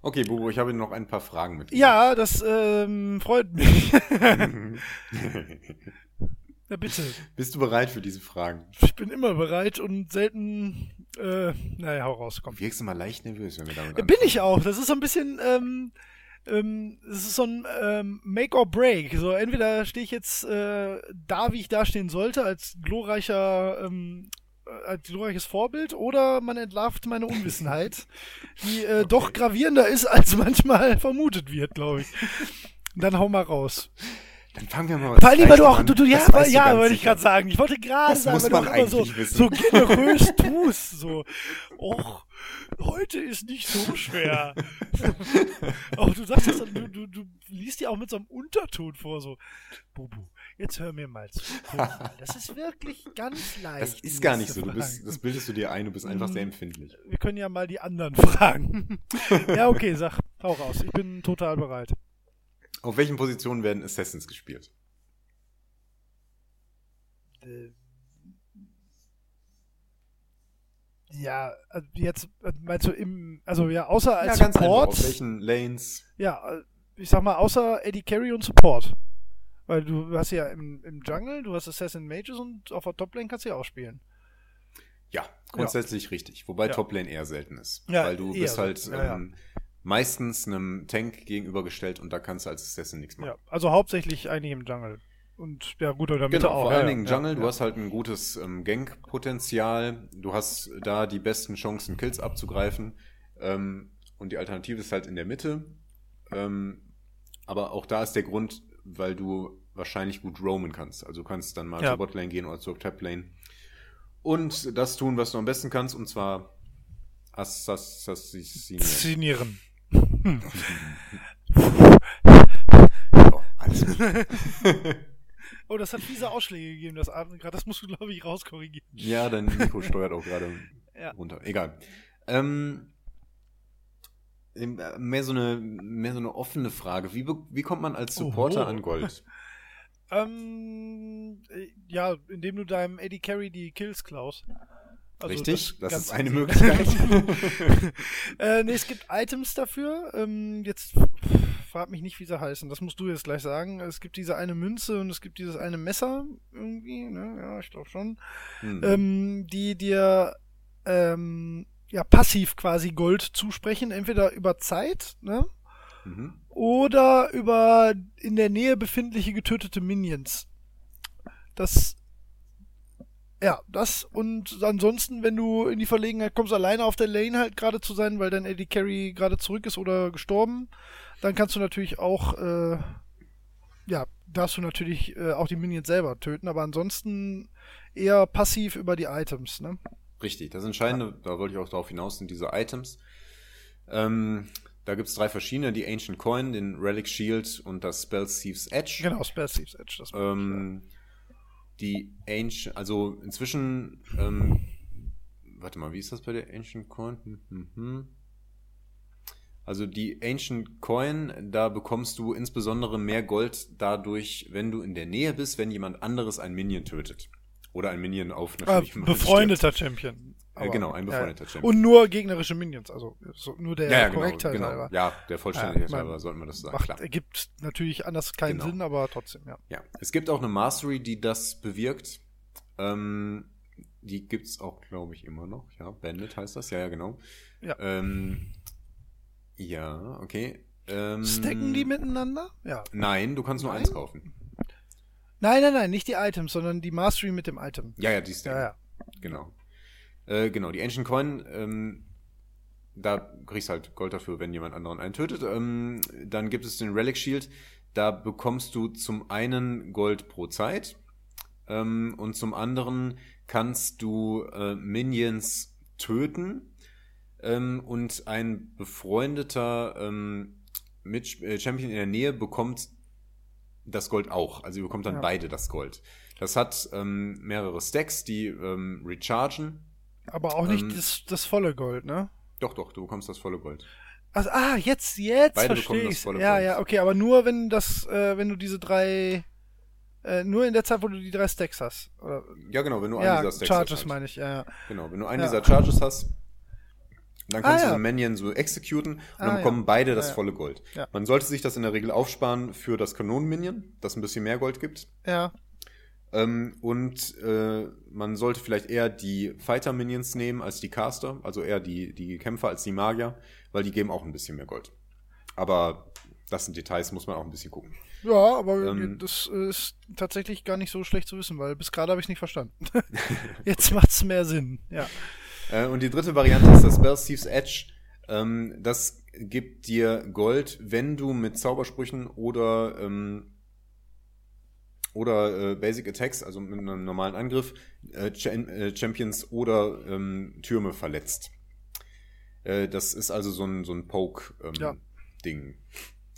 Okay, Bubo, ich habe noch ein paar Fragen mit. Ja, das ähm, freut mich. ja, bitte. Bist du bereit für diese Fragen? Ich bin immer bereit und selten. Äh, naja, hau raus, komm. Du wirkst immer leicht nervös, wenn wir damit Ja, Bin ich auch. Das ist so ein bisschen. Ähm, ähm, das ist so ein ähm, Make or Break. So, entweder stehe ich jetzt äh, da, wie ich dastehen sollte, als glorreicher. Ähm, äh, als glorreiches Vorbild oder man entlarvt meine Unwissenheit, die äh, doch gravierender ist, als manchmal vermutet wird, glaube ich. Dann hau mal raus. Dann fangen wir mal Vor allem, weil du auch, an. du, du, ja, du ja, wollte ich gerade sagen. Ich wollte gerade sagen, weil du auch immer so, wissen. so generös tust, so. Och, heute ist nicht so schwer. auch du sagst das, du, du, du liest ja auch mit so einem Unterton vor, so. Bubu, jetzt hör mir mal zu. Das ist wirklich ganz leicht. Das ist gar nicht so. Du bist, das bildest du dir ein, du bist einfach Mhm. sehr empfindlich. Wir können ja mal die anderen fragen. ja, okay, sag, hau raus. Ich bin total bereit. Auf welchen Positionen werden Assassins gespielt? Äh, Ja, äh, jetzt äh, meinst du im, also ja, außer als einfach. Support, Auf welchen Lanes? ja, ich sag mal, außer Eddie Carey und Support. Weil du hast ja im, im Jungle, du hast Assassin Mages und auf der Toplane kannst du ja auch spielen. Ja, grundsätzlich richtig. Wobei Ja. Toplane eher selten ist. Ja, weil du bist halt. Ja, ja. ähm, meistens einem Tank gegenübergestellt und da kannst du als Assassin nichts machen. Ja, also hauptsächlich eigentlich im Jungle. Und ja, gut, oder Mitte Genau, auch. vor allen Dingen ja, Jungle, du ja. hast halt ein gutes ähm, Gank-Potenzial, du hast da die besten Chancen, Kills abzugreifen. Ähm, und die Alternative ist halt in der Mitte. Ähm, aber auch da ist der Grund, weil du wahrscheinlich gut roamen kannst. Also du kannst dann mal Ja. zur Botlane gehen oder zur Taplane. Und das tun, was du am besten kannst, und zwar Assassinieren. Oh, alles gut. Oh, das hat fiese Ausschläge gegeben, das Atmen gerade. Das musst du, glaube ich, rauskorrigieren. Ja, dein Mikro steuert auch gerade Ja. runter. Egal. Ähm, ähm, mehr, so eine, mehr so eine offene Frage. Wie, wie kommt man als Supporter Oho. an Gold? Ähm, äh, ja, indem du deinem Eddie Carey die Kills klaust. Also Richtig? Das, ganz ist eine. Möglichkeit. äh, nee, es gibt Items dafür. Ähm, jetzt frag mich nicht, wie sie heißen. Das musst du jetzt gleich sagen. Es gibt diese eine Münze und es gibt dieses eine Messer irgendwie. Ne? Ja, ich glaube schon. Hm. Ähm, die dir ähm, ja passiv quasi Gold zusprechen, entweder über Zeit, ne? mhm. oder über in der Nähe befindliche getötete Minions. Das ja, das und ansonsten, wenn du in die Verlegenheit kommst, alleine auf der Lane halt gerade zu sein, weil dein Eddie Carey gerade zurück ist oder gestorben, dann kannst du natürlich auch, äh, ja, darfst du natürlich äh, auch die Minions selber töten, aber ansonsten eher passiv über die Items, ne? Richtig, das Entscheidende, da wollte ich auch darauf hinaus, sind diese Items. Ähm, da gibt es drei verschiedene, die Ancient Coin, den Relic Shield und das Spell Thieves Edge. Genau, Spell Thieves Edge. Das Ähm, die Ancient, also inzwischen, ähm, warte mal, wie ist das bei der Ancient Coin? Hm, hm, hm. Also die Ancient Coin, da bekommst du insbesondere mehr Gold dadurch, wenn du in der Nähe bist, wenn jemand anderes ein Minion tötet. Oder ein Minion auf ah, natürlich jemanden befreundeter Champion. Aber, genau, ein befreundeter ja, Champion. Und nur gegnerische Minions, also so, nur der ja, ja, genau, Korrektheit genau. halber. Ja, der Vollständigkeit Ja, halber man sollten wir das sagen. Macht, Klar. ergibt natürlich anders keinen Genau. Sinn, aber trotzdem, ja. Ja, es gibt auch eine Mastery, die das bewirkt. Ähm, die gibt's auch, glaube ich, immer noch. Ja, Bandit heißt das. Ja, ja, genau. Ja. Ähm, ja, okay. Ähm, Stacken die miteinander? Ja. Nein, du kannst nur Nein? eins kaufen. Nein, nein, nein, nicht die Items, sondern die Mastery mit dem Item. Ja, ja, die Stacken. Ja, ja. Genau. Äh, genau, die Ancient Coin, ähm, da kriegst halt Gold dafür, wenn jemand anderen einen tötet. Ähm, dann gibt es den Relic Shield. Da bekommst du zum einen Gold pro Zeit ähm, und zum anderen kannst du äh, Minions töten ähm, und ein befreundeter ähm, mit äh, Champion in der Nähe bekommt das Gold auch. Also ihr bekommt dann Ja. beide das Gold. Das hat ähm, mehrere Stacks, die ähm, rechargen. Aber auch nicht Ähm, das, das volle Gold, ne? Doch, doch, du bekommst das volle Gold. Also, ah, jetzt, jetzt Beide verstehe bekommen das ich's. volle Ja, Gold. ja, okay, aber nur wenn das, äh, wenn du diese drei, äh, nur in der Zeit, wo du die drei Stacks hast. Oder, Ja, genau, wenn du einen ja, dieser Stacks Charges hast. meine ich, ja, ja. Genau, wenn du einen Ja. dieser Charges hast, dann kannst Ah, du ja. so Minion so executen und Ah, dann ja. bekommen beide das Ja, ja. volle Gold. Ja. Man sollte sich das in der Regel aufsparen für das Kanonen-Minion, das ein bisschen mehr Gold gibt. Ja, Ähm, und äh, man sollte vielleicht eher die Fighter-Minions nehmen als die Caster, also eher die, die Kämpfer als die Magier, weil die geben auch ein bisschen mehr Gold. Aber das sind Details, muss man auch ein bisschen gucken. ja, aber Ähm, das ist tatsächlich gar nicht so schlecht zu wissen, weil bis gerade habe ich nicht verstanden. jetzt macht's mehr Sinn, ja. Äh, und die dritte Variante ist das Spell Thieves Edge. Ähm, das gibt dir Gold, wenn du mit Zaubersprüchen oder ähm, oder äh, Basic Attacks, also mit einem normalen Angriff, äh, äh, Champions oder ähm, Türme verletzt. Äh, das ist also so ein, so ein Ja. Poke-Ding.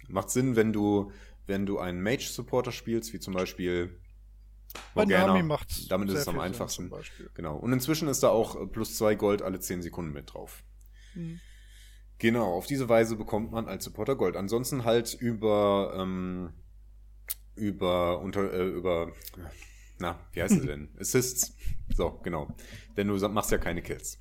Macht Sinn, wenn du, wenn du einen Mage-Supporter spielst, wie zum Beispiel Bei Morgana. Nami macht's. Damit ist es am einfachsten. Genau. Und inzwischen ist da auch äh, plus zwei Gold alle 10 Sekunden mit drauf. Mhm. Genau, auf diese Weise bekommt man als Supporter Gold. Ansonsten halt über, ähm, über, unter, äh, über, na, wie heißt es denn? Assists. So, genau. Denn du machst ja keine Kills.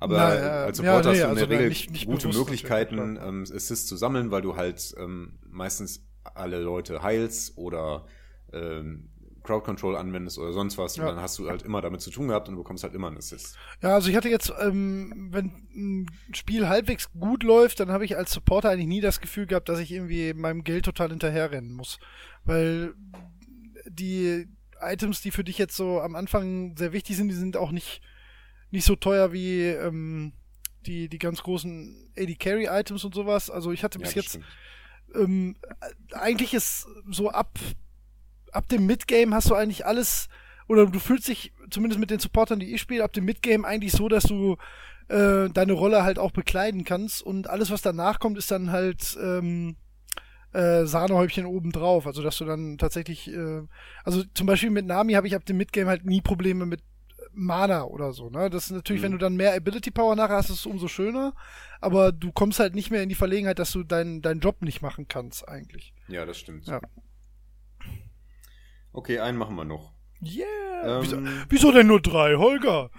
Aber Na, äh, ja, als ja, Supporter nee, hast du in also der Regel nicht- nicht gute Möglichkeiten, ähm, Assists zu sammeln, weil du halt ähm, meistens alle Leute heilst oder ähm, Crowd Control anwendest oder sonst was. Und Ja. dann hast du halt immer damit zu tun gehabt und bekommst halt immer einen Assist. Ja, also ich hatte jetzt, ähm, wenn ein Spiel halbwegs gut läuft, dann habe ich als Supporter eigentlich nie das Gefühl gehabt, dass ich irgendwie meinem Geld total hinterherrennen muss. Weil die Items, die für dich jetzt so am Anfang sehr wichtig sind, die sind auch nicht, nicht so teuer wie ähm, die, die ganz großen AD Carry Items und sowas. Also ich hatte bis das jetzt ähm, eigentlich ist so ab, ab dem Midgame hast du eigentlich alles, oder du fühlst dich, zumindest mit den Supportern, die ich spiele, ab dem Midgame eigentlich so, dass du äh, deine Rolle halt auch bekleiden kannst und alles, was danach kommt, ist dann halt ähm, äh, Sahnehäubchen obendrauf. Also dass du dann tatsächlich, äh, also zum Beispiel mit Nami habe ich ab dem Midgame halt nie Probleme mit Mana oder so, ne? Das ist natürlich, Mhm. wenn du dann mehr Ability Power nachher hast, ist es umso schöner. Aber du kommst halt nicht mehr in die Verlegenheit, dass du deinen deinen Job nicht machen kannst, eigentlich. Ja, das stimmt. Ja. Okay, einen machen wir noch. Yeah! Ähm, wieso, wieso denn nur drei, Holger?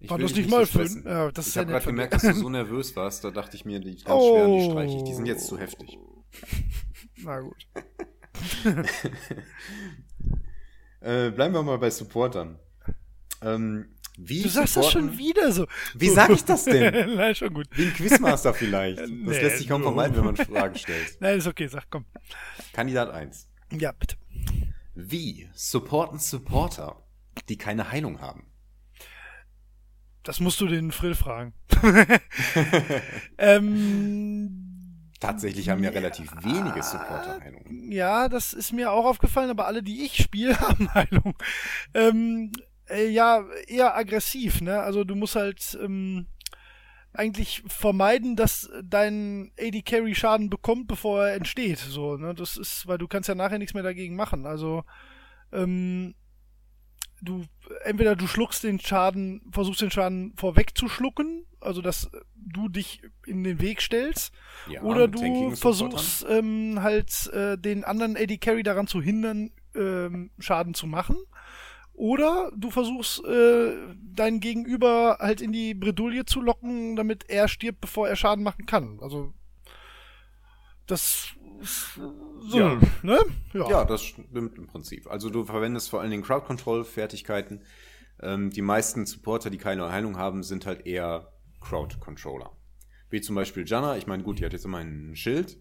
Ich will das nicht mal so. Ja, das ist ich ja habe nett gerade gemerkt, dass du so nervös warst. Da dachte ich mir, die ganz schweren, die streiche ich. Die sind jetzt zu heftig. Na gut. Äh, bleiben wir mal bei Supportern. Ähm, wie Du sagst das schon wieder so. Wie sag ich das denn? Nein, schon gut. Wie ein Quizmaster vielleicht. Das Nee, lässt sich kaum vermeiden, wenn man Fragen stellt. Nein, ist okay, sag, komm. Kandidat 1. Ja, bitte. Wie supporten Supporter, die keine Heilung haben? Das musst du den Frill fragen. ähm, Tatsächlich haben ja relativ wenige Supporter Heilung. ja, das ist mir auch aufgefallen, aber alle, die ich spiele, haben Heilung. Ähm, äh, ja, eher aggressiv, ne? Also du musst halt ähm, eigentlich vermeiden, dass dein AD Carry Schaden bekommt, bevor er entsteht. So, ne? Das ist, weil du kannst ja nachher nichts mehr dagegen machen. Also ähm, du entweder du schluckst den Schaden, versuchst den Schaden vorwegzuschlucken, also dass du dich in den Weg stellst, Ja, oder du versuchst ähm, halt äh, den anderen AD Carry daran zu hindern, ähm, Schaden zu machen. Oder du versuchst, äh, deinen Gegenüber halt in die Bredouille zu locken, damit er stirbt, bevor er Schaden machen kann. Also, das so, Ja. ne? Ja, das stimmt im Prinzip. Also du verwendest vor allen Dingen Crowd Control Fertigkeiten. Ähm, die meisten Supporter, die keine Heilung haben, sind halt eher Crowd Controller. Wie zum Beispiel Janna. Ich meine, gut, die hat jetzt immer ein Schild.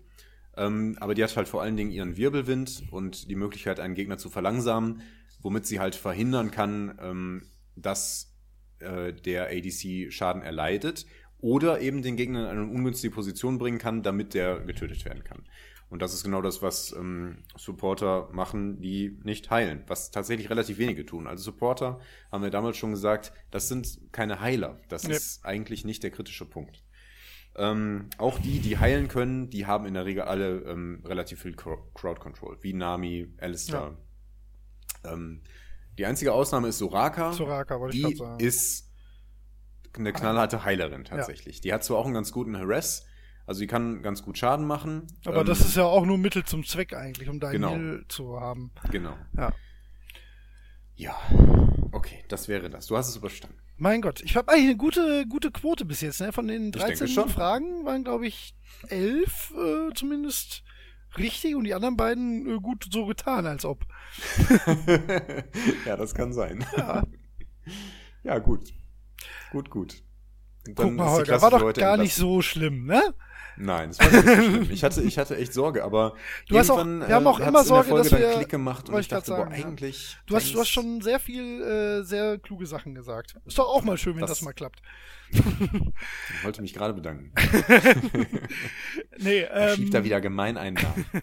Ähm, aber die hat halt vor allen Dingen ihren Wirbelwind und die Möglichkeit, einen Gegner zu verlangsamen, womit sie halt verhindern kann, ähm, dass äh, der ADC Schaden erleidet oder eben den Gegner in eine ungünstige Position bringen kann, damit der getötet werden kann. Und das ist genau das, was ähm, Supporter machen, die nicht heilen, was tatsächlich relativ wenige tun. Also Supporter, haben wir damals schon gesagt, das sind keine Heiler. Das Nee. ist eigentlich nicht der kritische Punkt. Ähm, auch die, die heilen können, die haben in der Regel alle ähm, relativ viel Cro- Crowd Control, wie Nami, Alistair. Ähm, die einzige Ausnahme ist Soraka. Soraka, wollte ich die grad sagen. ist eine knallharte Heilerin tatsächlich. Die hat zwar auch einen ganz guten Harass, also die kann ganz gut Schaden machen. Aber ähm, das ist ja auch nur Mittel zum Zweck eigentlich, um deinen Genau. Heal zu haben. Genau. Ja. Ja. Okay, das wäre das. Du hast es überstanden. Mein Gott, ich habe eigentlich eine gute, gute Quote bis jetzt. Ne? Von den denke 13 schon. Fragen waren, glaube ich, elf äh, zumindest richtig und die anderen beiden äh, gut so getan, als ob. ja, das kann sein. Ja. Ja, gut. Gut, gut. Guck mal, Holger, war doch gar nicht entlassen. so schlimm, ne? Nein, es war nicht so schlimm. Ich hatte, ich hatte echt Sorge, aber Du hast auch- wir haben auch äh, immer in der Sorge, dass wir- Klick gemacht und ich dachte, boah, sagen, ja. eigentlich. Du hast, du hast schon sehr viel, äh, sehr kluge Sachen gesagt. Ist doch auch mal schön, wenn das, Das- mal klappt. Ich wollte mich gerade bedanken. Nee, Er ähm, schiebt da wieder gemein einen nach.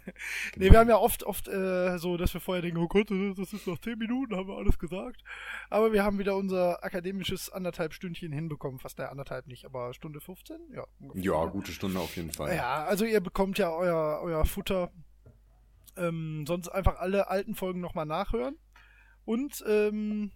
Nee, wir haben ja oft, oft äh, so, dass wir vorher denken, oh Gott, das ist noch 10 Minuten, haben wir alles gesagt. Aber wir haben wieder unser akademisches anderthalb Stündchen hinbekommen. Fast der anderthalb nicht, aber Stunde 15? Ja, ungefähr. Ja, gute Stunde auf jeden Fall. Ja, also ihr bekommt ja euer, euer Futter. Ähm, sonst einfach alle alten Folgen nochmal nachhören. Und, ähm,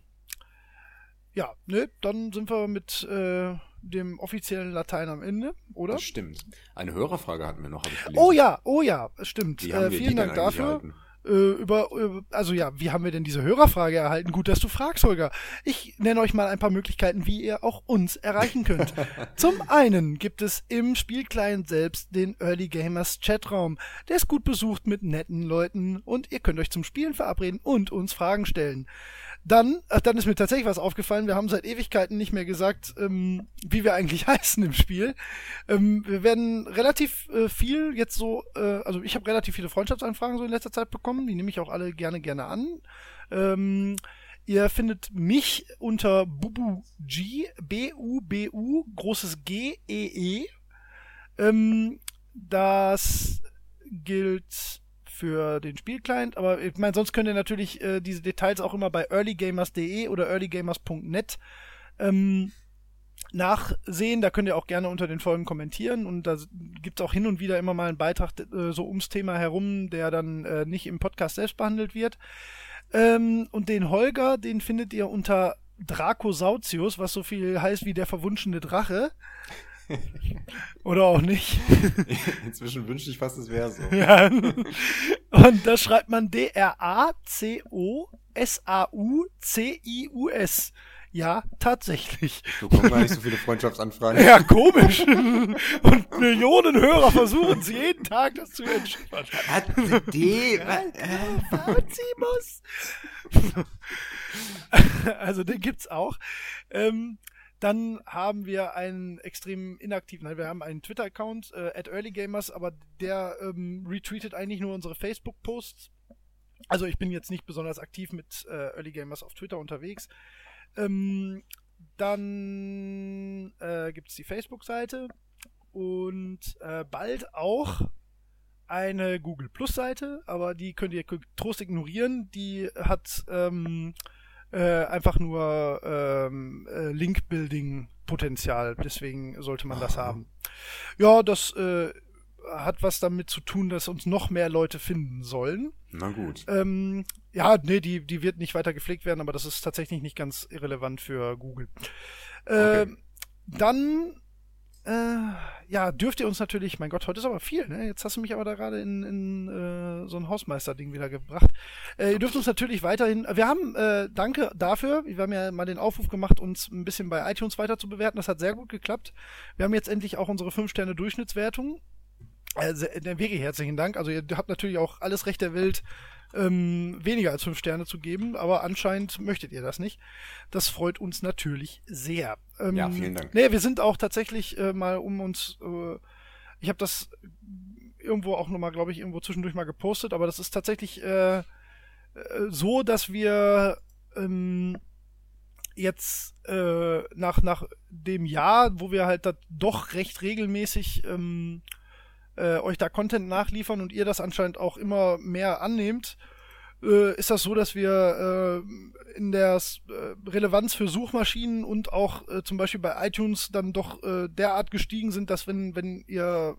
ja, ne, dann sind wir mit äh, dem offiziellen Latein am Ende, oder? Das stimmt. Eine Hörerfrage hatten wir noch, habe ich. Oh ja, oh ja, stimmt. Äh, vielen Dank dafür. erhalten? Äh, über, über, also ja, wie haben wir denn diese Hörerfrage erhalten? Gut, dass du fragst, Holger. Ich nenne euch mal ein paar Möglichkeiten, wie ihr auch uns erreichen könnt. Zum einen gibt es im Spielclient selbst den Early Gamers Chatraum. Der ist gut besucht mit netten Leuten und ihr könnt euch zum Spielen verabreden und uns Fragen stellen. Dann, ach, dann ist mir tatsächlich was aufgefallen. Wir haben seit Ewigkeiten nicht mehr gesagt, ähm, wie wir eigentlich heißen im Spiel. Ähm, wir werden relativ äh, viel jetzt so, äh, also ich habe relativ viele Freundschaftsanfragen so in letzter Zeit bekommen. Die nehme ich auch alle gerne, gerne an. Ähm, ihr findet mich unter Bubu G, B-U-B-U, großes G-E-E. Ähm, das gilt für den Spielclient, aber ich meine, sonst könnt ihr natürlich äh, diese Details auch immer bei earlygamers.de oder earlygamers.net ähm, nachsehen. Da könnt ihr auch gerne unter den Folgen kommentieren und da gibt es auch hin und wieder immer mal einen Beitrag äh, so ums Thema herum, der dann äh, nicht im Podcast selbst behandelt wird. Ähm, und den Holger, den findet ihr unter Dracosautius, was so viel heißt wie der verwunschene Drache. Oder auch nicht. Inzwischen wünschte ich fast, es wäre so. Ja. Und da schreibt man D-R-A-C-O-S-A-U-C-I-U-S. Ja, tatsächlich. Du bekommst gar nicht so viele Freundschaftsanfragen. Ja, komisch. Und Millionen Hörer versuchen es jeden Tag, das zu entschuldigen. Was? D? Fazimus. also den gibt's auch. Ähm, dann haben wir einen extrem inaktiven, nein, wir haben einen Twitter-Account, äh, earlygamers, aber der ähm, retweetet eigentlich nur unsere Facebook-Posts. Also ich bin jetzt nicht besonders aktiv mit äh, Early Gamers auf Twitter unterwegs. Ähm, dann äh, gibt es die Facebook-Seite und äh, bald auch eine Google Plus Seite, aber die könnt ihr getrost ignorieren. Die hat ähm, äh, einfach nur ähm, äh, Link-Building-Potenzial, deswegen sollte man das haben. Ja, das äh, hat was damit zu tun, dass uns noch mehr Leute finden sollen. Na gut. Ähm, ja, nee, die, die wird nicht weiter gepflegt werden, aber das ist tatsächlich nicht ganz irrelevant für Google. Okay. Ähm, Dann äh, ja, dürft ihr uns natürlich, mein Gott, heute ist aber viel, ne? Jetzt hast du mich aber da gerade in, in äh, so ein Hausmeister-Ding wieder gebracht. Äh, ihr dürft uns natürlich weiterhin, wir haben, äh, danke dafür, wir haben ja mal den Aufruf gemacht, uns ein bisschen bei iTunes weiter zu bewerten. Das hat sehr gut geklappt. Wir haben jetzt endlich auch unsere 5-Sterne-Durchschnittswertung. Äh, wirklich herzlichen Dank. Also ihr habt natürlich auch alles Recht der Welt, ähm, weniger als fünf Sterne zu geben, aber anscheinend möchtet ihr das nicht. Das freut uns natürlich sehr. Ähm, ja, vielen Dank. Nee, wir sind auch tatsächlich äh, mal um uns, äh, ich habe das irgendwo auch nochmal, glaube ich, irgendwo zwischendurch mal gepostet, aber das ist tatsächlich äh, äh, so, dass wir ähm, jetzt äh, nach, nach dem Jahr, wo wir halt doch recht regelmäßig ähm, äh, euch da Content nachliefern und ihr das anscheinend auch immer mehr annehmt, äh, ist das so, dass wir äh, in der äh, Relevanz für Suchmaschinen und auch äh, zum Beispiel bei iTunes dann doch äh, derart gestiegen sind, dass wenn, wenn ihr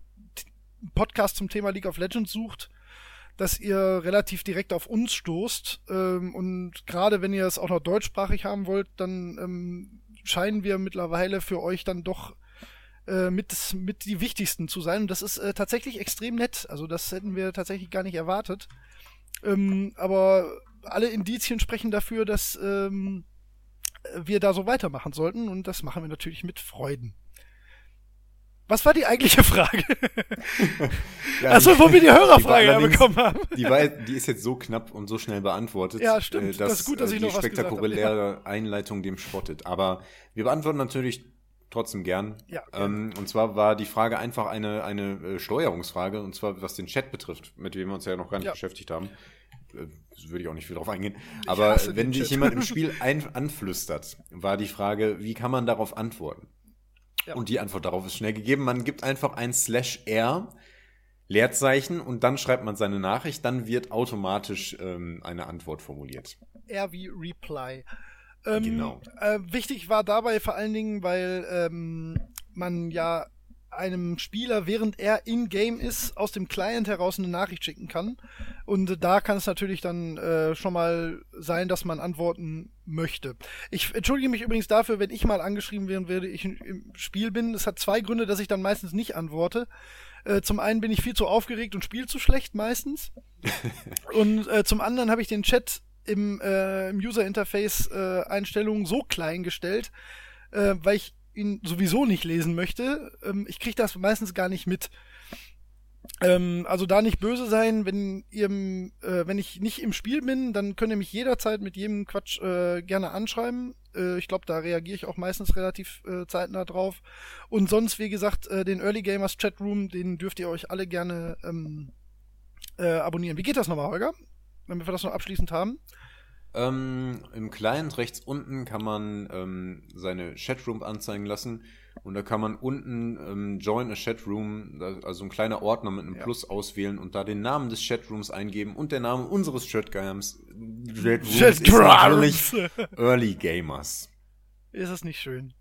Podcast zum Thema League of Legends sucht, dass ihr relativ direkt auf uns stoßt. Ähm, und gerade wenn ihr es auch noch deutschsprachig haben wollt, dann ähm, scheinen wir mittlerweile für euch dann doch äh, mit, mit die wichtigsten zu sein. Und das ist tatsächlich extrem nett. Also das hätten wir tatsächlich gar nicht erwartet. Ähm, aber alle Indizien sprechen dafür, dass ähm, wir da so weitermachen sollten. Und das machen wir natürlich mit Freuden. Was war die eigentliche Frage? ja, Achso, wo wir die Hörerfrage die bekommen haben. Die, war, die ist jetzt so knapp und so schnell beantwortet. Ja, stimmt. Dass, das ist gut, dass ich äh, noch was. Die spektakuläre Einleitung dem spottet. Aber wir beantworten natürlich trotzdem gern. Ja, ähm, und zwar war die Frage einfach eine, eine äh, Steuerungsfrage, und zwar was den Chat betrifft, mit dem wir uns ja noch gar nicht ja. beschäftigt haben. Äh, würde ich auch nicht viel drauf eingehen. Aber wenn dich jemand im Spiel ein, anflüstert, war die Frage, wie kann man darauf antworten? Ja. Und die Antwort darauf ist schnell gegeben. Man gibt einfach ein Slash R, Leerzeichen, und dann schreibt man seine Nachricht. Dann wird automatisch ähm, eine Antwort formuliert. R wie Reply. Ähm, genau. Äh, wichtig war dabei vor allen Dingen, weil ähm, man ja einem Spieler, während er in-game ist, aus dem Client heraus eine Nachricht schicken kann. Und da kann es natürlich dann äh, schon mal sein, dass man antworten möchte. Ich entschuldige mich übrigens dafür, wenn ich mal angeschrieben werden werde, ich im Spiel bin. Es hat zwei Gründe, dass ich dann meistens nicht antworte. Äh, zum einen bin ich viel zu aufgeregt und spiele zu schlecht meistens. und äh, zum anderen habe ich den Chat im, äh, im User-Interface-Einstellungen äh, so klein gestellt, äh, weil ich ihn sowieso nicht lesen möchte. Ähm, ich kriege das meistens gar nicht mit. Ähm, also da nicht böse sein, wenn ihr, äh, wenn ich nicht im Spiel bin, dann könnt ihr mich jederzeit mit jedem Quatsch äh, gerne anschreiben. Äh, ich glaube, da reagiere ich auch meistens relativ äh, zeitnah drauf. Und sonst, wie gesagt, äh, den Early Gamers Chatroom, den dürft ihr euch alle gerne ähm, äh, abonnieren. Wie geht das nochmal, Holger? Wenn wir das noch abschließend haben. Ähm, Im Client rechts unten kann man ähm, seine Chatroom anzeigen lassen und da kann man unten ähm, Join a Chatroom, also ein kleiner Ordner mit einem ja. Plus auswählen und da den Namen des Chatrooms eingeben und der Name unseres Chatrooms ist natürlich Early Gamers. Ist das nicht schön?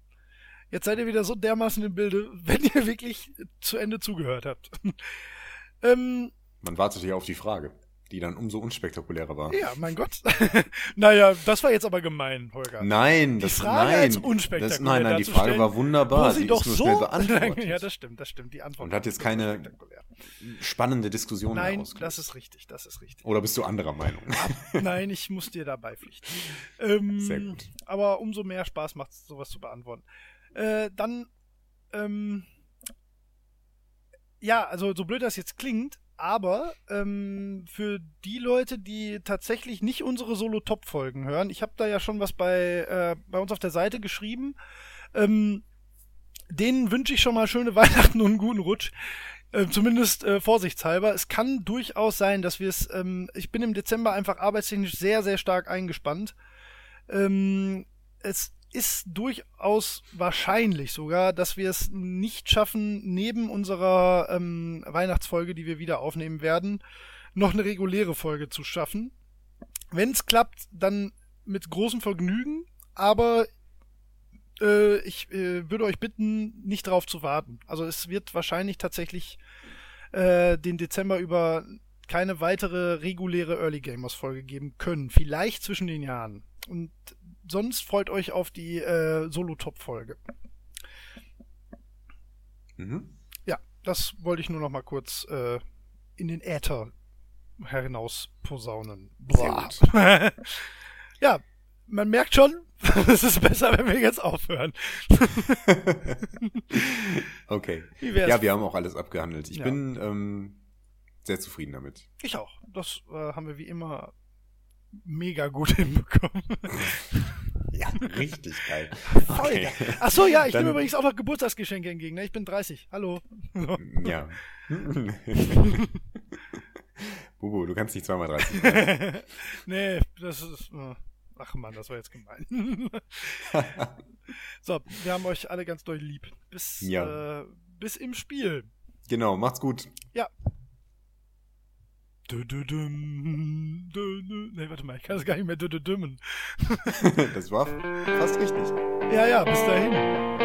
Jetzt seid ihr wieder so dermaßen im Bilde, wenn ihr wirklich zu Ende zugehört habt. ähm, man wartet ja auf die Frage die dann umso unspektakulärer war. Ja, mein Gott. naja, das war jetzt aber gemein, Holger. Nein, die das Frage nein. als unspektakulär das, nein, nein, die Frage war wunderbar. sie die doch so beantwortet. ja, das stimmt, das stimmt. Die Antwort und hat jetzt keine spannende Diskussion Nein, das ist richtig, das ist richtig. Oder bist du anderer Meinung? nein, ich muss dir dabei pflichten. Ähm, Sehr gut. Aber umso mehr Spaß macht es, sowas zu beantworten. Äh, dann, ähm, ja, also so blöd das jetzt klingt, aber ähm, für die Leute, die tatsächlich nicht unsere Solo-Top-Folgen hören, ich habe da ja schon was bei, äh, bei uns auf der Seite geschrieben, ähm, denen wünsche ich schon mal schöne Weihnachten und einen guten Rutsch. Äh, zumindest äh, vorsichtshalber. Es kann durchaus sein, dass wir es, ähm, ich bin im Dezember einfach arbeitstechnisch sehr, sehr stark eingespannt. Ähm, es ist durchaus wahrscheinlich sogar, dass wir es nicht schaffen, neben unserer ähm, Weihnachtsfolge, die wir wieder aufnehmen werden, noch eine reguläre Folge zu schaffen. Wenn es klappt, dann mit großem Vergnügen, aber äh, ich äh, würde euch bitten, nicht darauf zu warten. Also es wird wahrscheinlich tatsächlich äh, den Dezember über keine weitere reguläre Early Gamers Folge geben können. Vielleicht zwischen den Jahren. Und sonst freut euch auf die äh, Solo-Top-Folge. Mhm. Ja, das wollte ich nur noch mal kurz äh, in den Äther hinaus posaunen. Ja, man merkt schon, es ist besser, wenn wir jetzt aufhören. Okay. Ja, wir haben auch alles abgehandelt. Ich Ja. bin ähm, sehr zufrieden damit. Ich auch. Das äh, haben wir wie immer mega gut hinbekommen. Ja, richtig geil. Voll geil. Ach so, ja, ich Dann- nehme übrigens auch noch Geburtstagsgeschenke entgegen. Ne? Ich bin 30. Hallo. Ja. Bubu, du kannst nicht zweimal 30 sein. nee, das ist. äh, Ach man, das war jetzt gemein. so, wir haben euch alle ganz doll lieb. Bis, Ja. äh, bis im Spiel. Genau, macht's gut. Dü -dü -düm, dü -dü. Nee, warte mal, ich kann es gar nicht mehr dü -dü -dümmen. Das war fast richtig. Ja, ja, bis dahin.